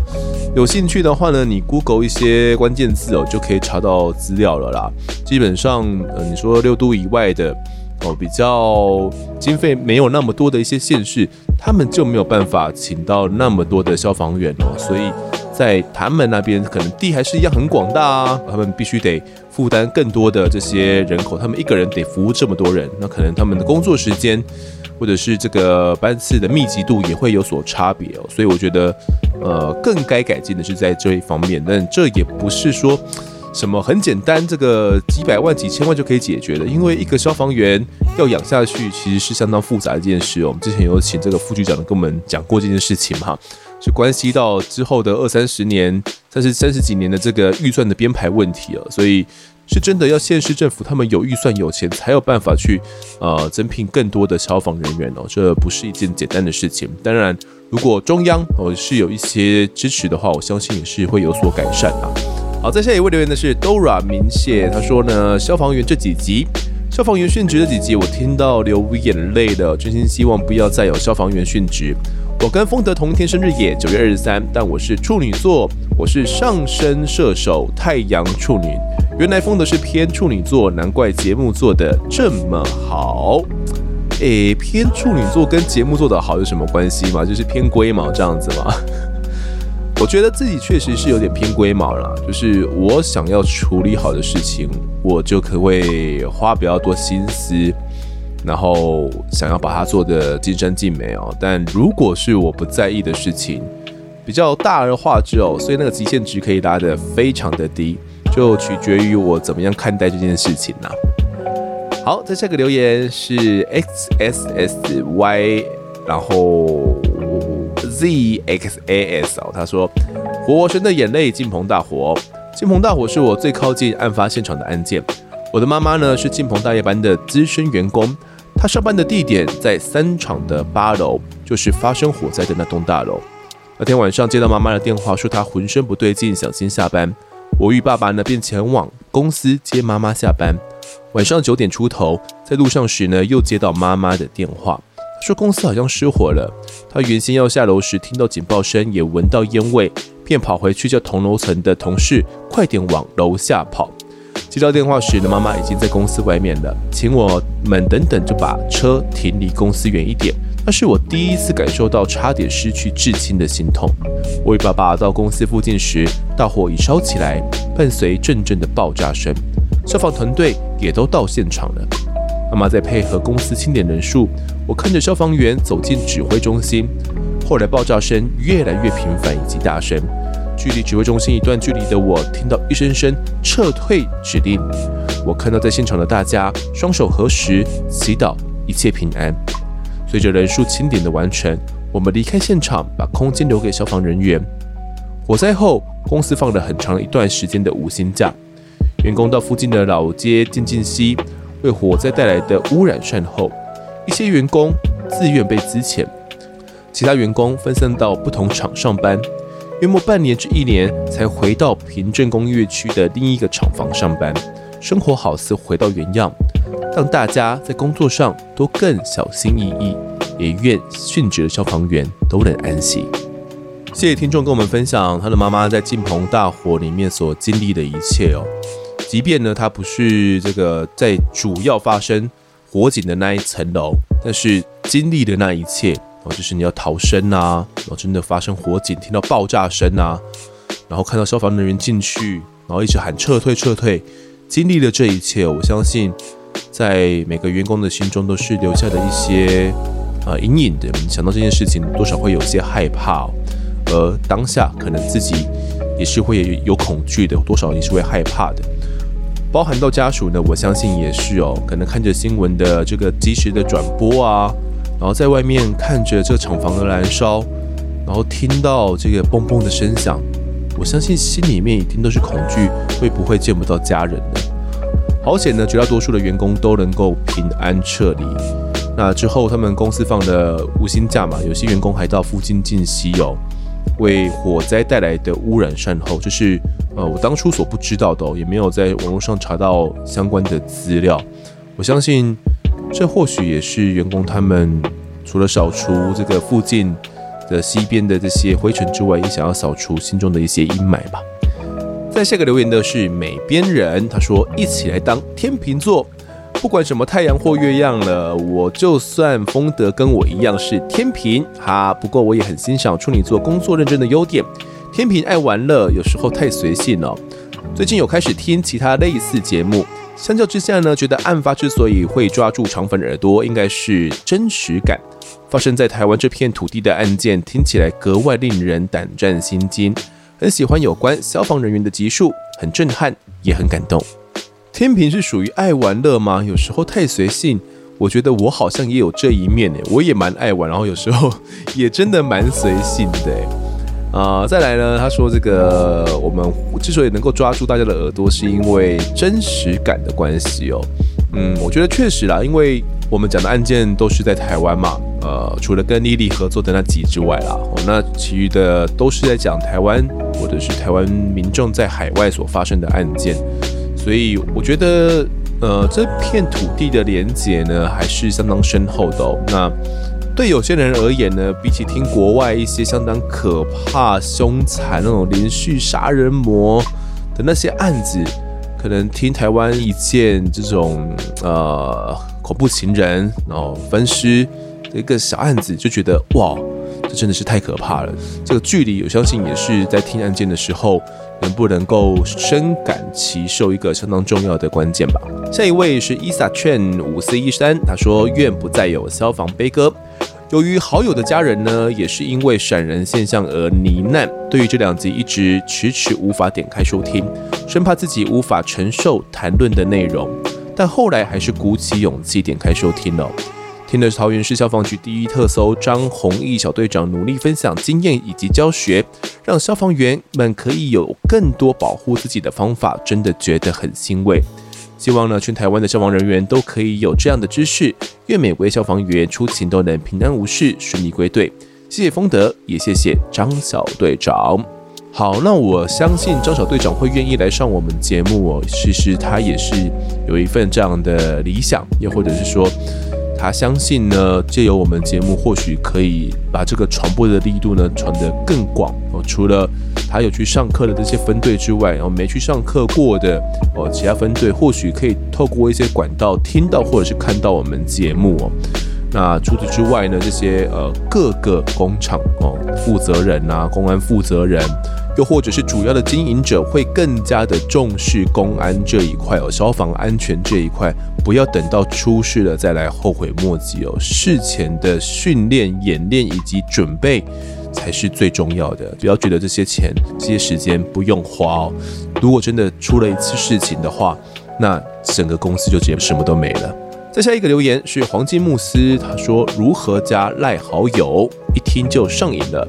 有兴趣的话呢，你 Google 一些关键字哦，就可以查到资料了啦。基本上，呃，你说六都以外的哦，比较经费没有那么多的一些县市，他们就没有办法请到那么多的消防员哦。所以在他们那边，可能地还是一样很广大啊，他们必须得负担更多的这些人口，他们一个人得服务这么多人，那可能他们的工作时间。或者是这个班次的密集度也会有所差别哦，所以我觉得，呃，更该改进的是在这一方面。但这也不是说什么很简单，这个几百万、几千万就可以解决的。因为一个消防员要养下去，其实是相当复杂的一件事哦。我们之前有请这个副局长跟我们讲过这件事情哈，是关系到之后的二三十年，甚至三十几年的这个预算的编排问题了，所以。是真的要县市政府他们有预算有钱才有办法去呃增聘更多的消防人员哦，这不是一件简单的事情。当然，如果中央哦是有一些支持的话，我相信也是会有所改善啊。好，在下一位留言的是 Dora 明谢，他说呢，消防员这几集，消防员殉职这几集，我听到流眼泪的，真心希望不要再有消防员殉职。我跟丰德同一天生日也九月二十三，但我是处女座，我是上升射手，太阳处女。原来丰德是偏处女座，难怪节目做得这么好。诶，偏处女座跟节目做得好有什么关系吗？就是偏龟毛这样子吗？我觉得自己确实是有点偏龟毛了，就是我想要处理好的事情，我就可会花比较多心思。然后想要把它做得尽善尽美哦，但如果是我不在意的事情，比较大而化之哦，所以那个极限值可以拉得非常的低，就取决于我怎么样看待这件事情呐。好，在下个留言是 x s s y，然后 z x a s 哦，他说《活神的眼泪》敬鹏大火，敬鹏大火是我最靠近案发现场的案件，我的妈妈呢是敬鹏大夜班的资深员工。他上班的地点在三厂的八楼，就是发生火灾的那栋大楼。那天晚上接到妈妈的电话，说她浑身不对劲，想先下班。我与爸爸呢便前往公司接妈妈下班。晚上九点出头，在路上时呢，又接到妈妈的电话，说公司好像失火了。他原先要下楼时，听到警报声，也闻到烟味，便跑回去叫同楼层的同事快点往楼下跑。接到电话时的，妈妈已经在公司外面了，请我们等等就把车停离公司远一点，那是我第一次感受到差点失去至亲的心痛。我与爸爸到公司附近时，大火已烧起来，伴随阵阵的爆炸声，消防团队也都到现场了。妈妈在配合公司清点人数，我看着消防员走进指挥中心。后来爆炸声越来越频繁以及大声，距离指挥中心一段距离的我，听到一声声撤退指令。我看到在现场的大家双手合十，祈祷一切平安。随着人数清点的完成，我们离开现场，把空间留给消防人员。火灾后，公司放了很长一段时间的无薪假，员工到附近的老街静静息为火灾带来的污染善后。一些员工自愿被资遣，其他员工分散到不同厂上班，约莫半年至一年才回到平镇工业区的另一个厂房上班，生活好似回到原样。让大家在工作上都更小心翼翼，也愿殉职的消防员都能安息。谢谢听众跟我们分享他的妈妈在晋鹏大火里面所经历的一切哦。即便呢，他不是这个在主要发生火警的那一层楼，但是经历的那一切哦，就是你要逃生啊，然后真的发生火警，听到爆炸声啊，然后看到消防人员进去，然后一直喊撤退撤退，经历了这一切，我相信。在每个员工的心中都是留下的一些呃阴影的。想到这件事情，多少会有些害怕，而当下可能自己也是会有恐惧的，多少也是会害怕的。包含到家属呢，我相信也是哦，可能看着新闻的这个及时的转播啊，然后在外面看着这个厂房的燃烧，然后听到这个嘣嘣的声响，我相信心里面一定都是恐惧，会不会见不到家人呢？好险呢，绝大多数的员工都能够平安撤离。那之后，他们公司放的无薪假嘛，有些员工还到附近进溪哦，为火灾带来的污染善后。这是呃我当初所不知道的，也没有在网络上查到相关的资料。我相信，这或许也是员工他们除了扫除这个附近的西边的这些灰尘之外，也想要扫除心中的一些阴霾吧。在下个留言的是美边人，他说：“一起来当天秤座，不管什么太阳或月亮了，我就算风德跟我一样是天秤哈。不过我也很欣赏处女座工作认真的优点。天秤爱玩乐，有时候太随性了。最近有开始听其他类似节目，相较之下呢，觉得案发之所以会抓住肠粉耳朵，应该是真实感。发生在台湾这片土地的案件，听起来格外令人胆战心惊。”很喜欢有关消防人员的集数，很震撼，也很感动。天平是属于爱玩乐吗？有时候太随性，我觉得我好像也有这一面诶，我也蛮爱玩，然后有时候也真的蛮随性的。呃，再来呢，他说这个我们之所以能够抓住大家的耳朵，是因为真实感的关系哦。嗯，我觉得确实啦，因为我们讲的案件都是在台湾嘛。呃，除了跟莉莉合作的那集之外啦，哦，那其余的都是在讲台湾或者是台湾民众在海外所发生的案件，所以我觉得，呃，这片土地的连结呢，还是相当深厚的哦。那对有些人而言呢，比起听国外一些相当可怕、凶残那种连续杀人魔的那些案子，可能听台湾一件这种呃恐怖情人然后分尸的。一个小案子就觉得哇，这真的是太可怕了。这个距离，我相信也是在听案件的时候，能不能够深感其受一个相当重要的关键吧。下一位是伊萨劝五四一三，他说愿不再有消防悲歌。由于好友的家人呢，也是因为闪人现象而罹难，对于这两集一直迟迟无法点开收听，生怕自己无法承受谈论的内容，但后来还是鼓起勇气点开收听了。听的是桃园市消防局第一特搜张弘毅小队长努力分享经验以及教学，让消防员们可以有更多保护自己的方法，真的觉得很欣慰。希望呢，全台湾的消防人员都可以有这样的知识，愿每位消防员出勤都能平安无事，顺利归队。谢谢丰德，也谢谢张小队长。好，那我相信张小队长会愿意来上我们节目哦。其实他也是有一份这样的理想，又或者是说。他相信呢，借由我们节目，或许可以把这个传播的力度呢传得更广哦。除了他有去上课的这些分队之外，然后没去上课过的哦，其他分队或许可以透过一些管道听到或者是看到我们节目哦。那除此之外呢，这些呃各个工厂哦负责人啊，公安负责人，又或者是主要的经营者，会更加的重视公安这一块哦，消防安全这一块，不要等到出事了再来后悔莫及哦。事前的训练、演练以及准备才是最重要的，不要觉得这些钱、这些时间不用花哦。如果真的出了一次事情的话，那整个公司就直接什么都没了。再下一个留言是黄金慕斯，他说如何加赖好友，一听就上瘾了。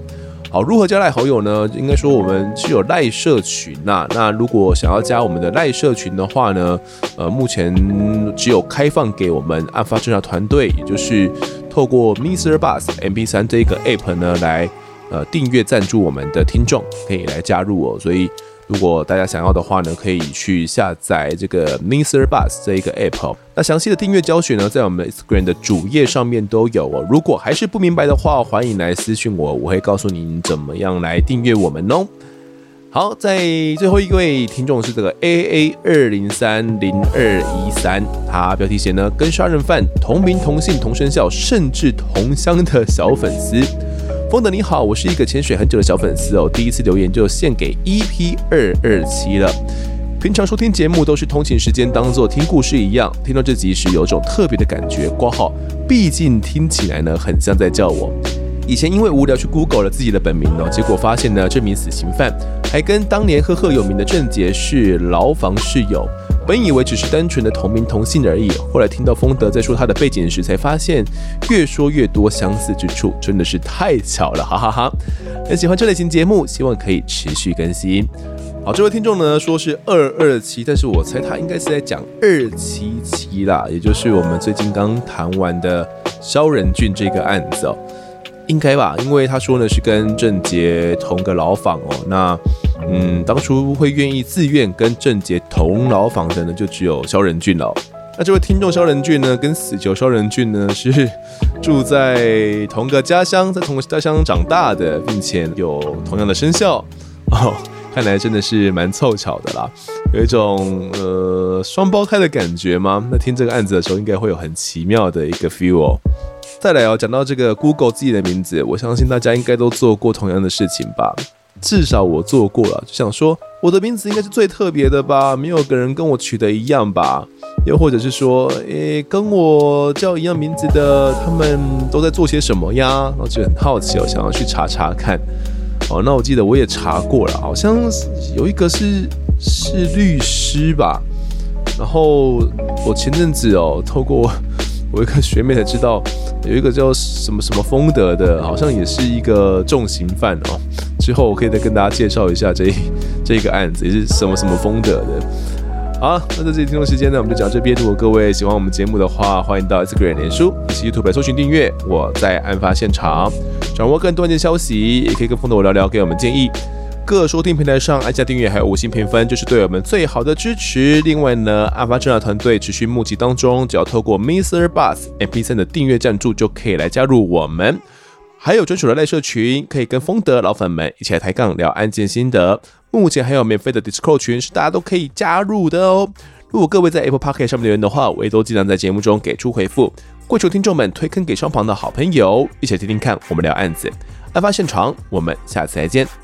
好，如何加赖好友呢？应该说我们是有赖社群呐、啊。那如果想要加我们的赖社群的话呢，呃，目前只有开放给我们案发侦查团队，也就是透过 Mr. Bus MP3 这个 app 呢来呃订阅赞助我们的听众可以来加入哦。所以。如果大家想要的话呢，可以去下载这个 Mr. Bus 这一个 app。那详细的订阅教学呢，在我们 Instagram 的主页上面都有哦。如果还是不明白的话，欢迎来私讯我，我会告诉您怎么样来订阅我们哦。好，在最后一位听众是这个 AA 二零三零二一三，他标题写呢，跟杀人犯同名同姓同生肖，甚至同乡的小粉丝。丰德你好，我是一个潜水很久的小粉丝哦，第一次留言就献给 EP 二二七了。平常收听节目都是通勤时间当做听故事一样，听到这集时有种特别的感觉。括号，毕竟听起来呢很像在叫我。以前因为无聊去 Google 了自己的本名哦，结果发现呢这名死刑犯还跟当年赫赫有名的郑杰是牢房室友。本以为只是单纯的同名同姓而已，后来听到丰德在说他的背景时，才发现越说越多相似之处，真的是太巧了，哈哈哈，很喜欢这类型节目，希望可以持续更新。好，这位听众呢说是二二七，但是我猜他应该是在讲二七七啦，也就是我们最近刚谈完的肖仁俊这个案子哦，应该吧？因为他说呢是跟郑杰同个牢房哦，那。嗯，当初会愿意自愿跟郑杰同牢房的呢，就只有萧仁俊了。那这位听众萧仁俊呢，跟死囚萧仁俊呢，是住在同个家乡，在同个家乡长大的，并且有同样的生肖哦。看来真的是蛮凑巧的啦，有一种呃双胞胎的感觉吗？那听这个案子的时候，应该会有很奇妙的一个 feel。再来哦，讲到这个 Google 自己的名字，我相信大家应该都做过同样的事情吧。至少我做过了，就想说我的名字应该是最特别的吧，没有个人跟我取的一样吧？又或者是说，诶、跟我叫一样名字的，他们都在做些什么呀？然后就很好奇哦，想要去查查看。哦，那我记得我也查过了，好像有一个是是律师吧。然后我前阵子哦，透过我一个学妹才知道，有一个叫什么什么风德的，好像也是一个重刑犯哦。之后我可以再跟大家介绍一下这一这个案子，也是什么什么风德的。好，那在这里听众时间呢，我们就讲这边。如果各位喜欢我们节目的话，欢迎到 Instagram、脸书以及 YouTube 来搜寻订阅。我在案发现场，掌握更多案件消息，也可以跟风德我聊聊，给我们建议。各收听平台上按下订阅，还有五星评分，就是对我们最好的支持。另外呢，案发侦查团队持续募集当中，只要透过 Mister Bus MP3 的订阅赞助，就可以来加入我们。还有专属的赖社群，可以跟风德老粉们一起来抬杠聊案件心得。目前还有免费的 Discord 群，是大家都可以加入的哦。如果各位在 Apple Podcast 上面留言的话，我也都尽量在节目中给出回复。跪求听众们推坑给双旁的好朋友，一起听听看我们聊案子。案发现场，我们下次再见。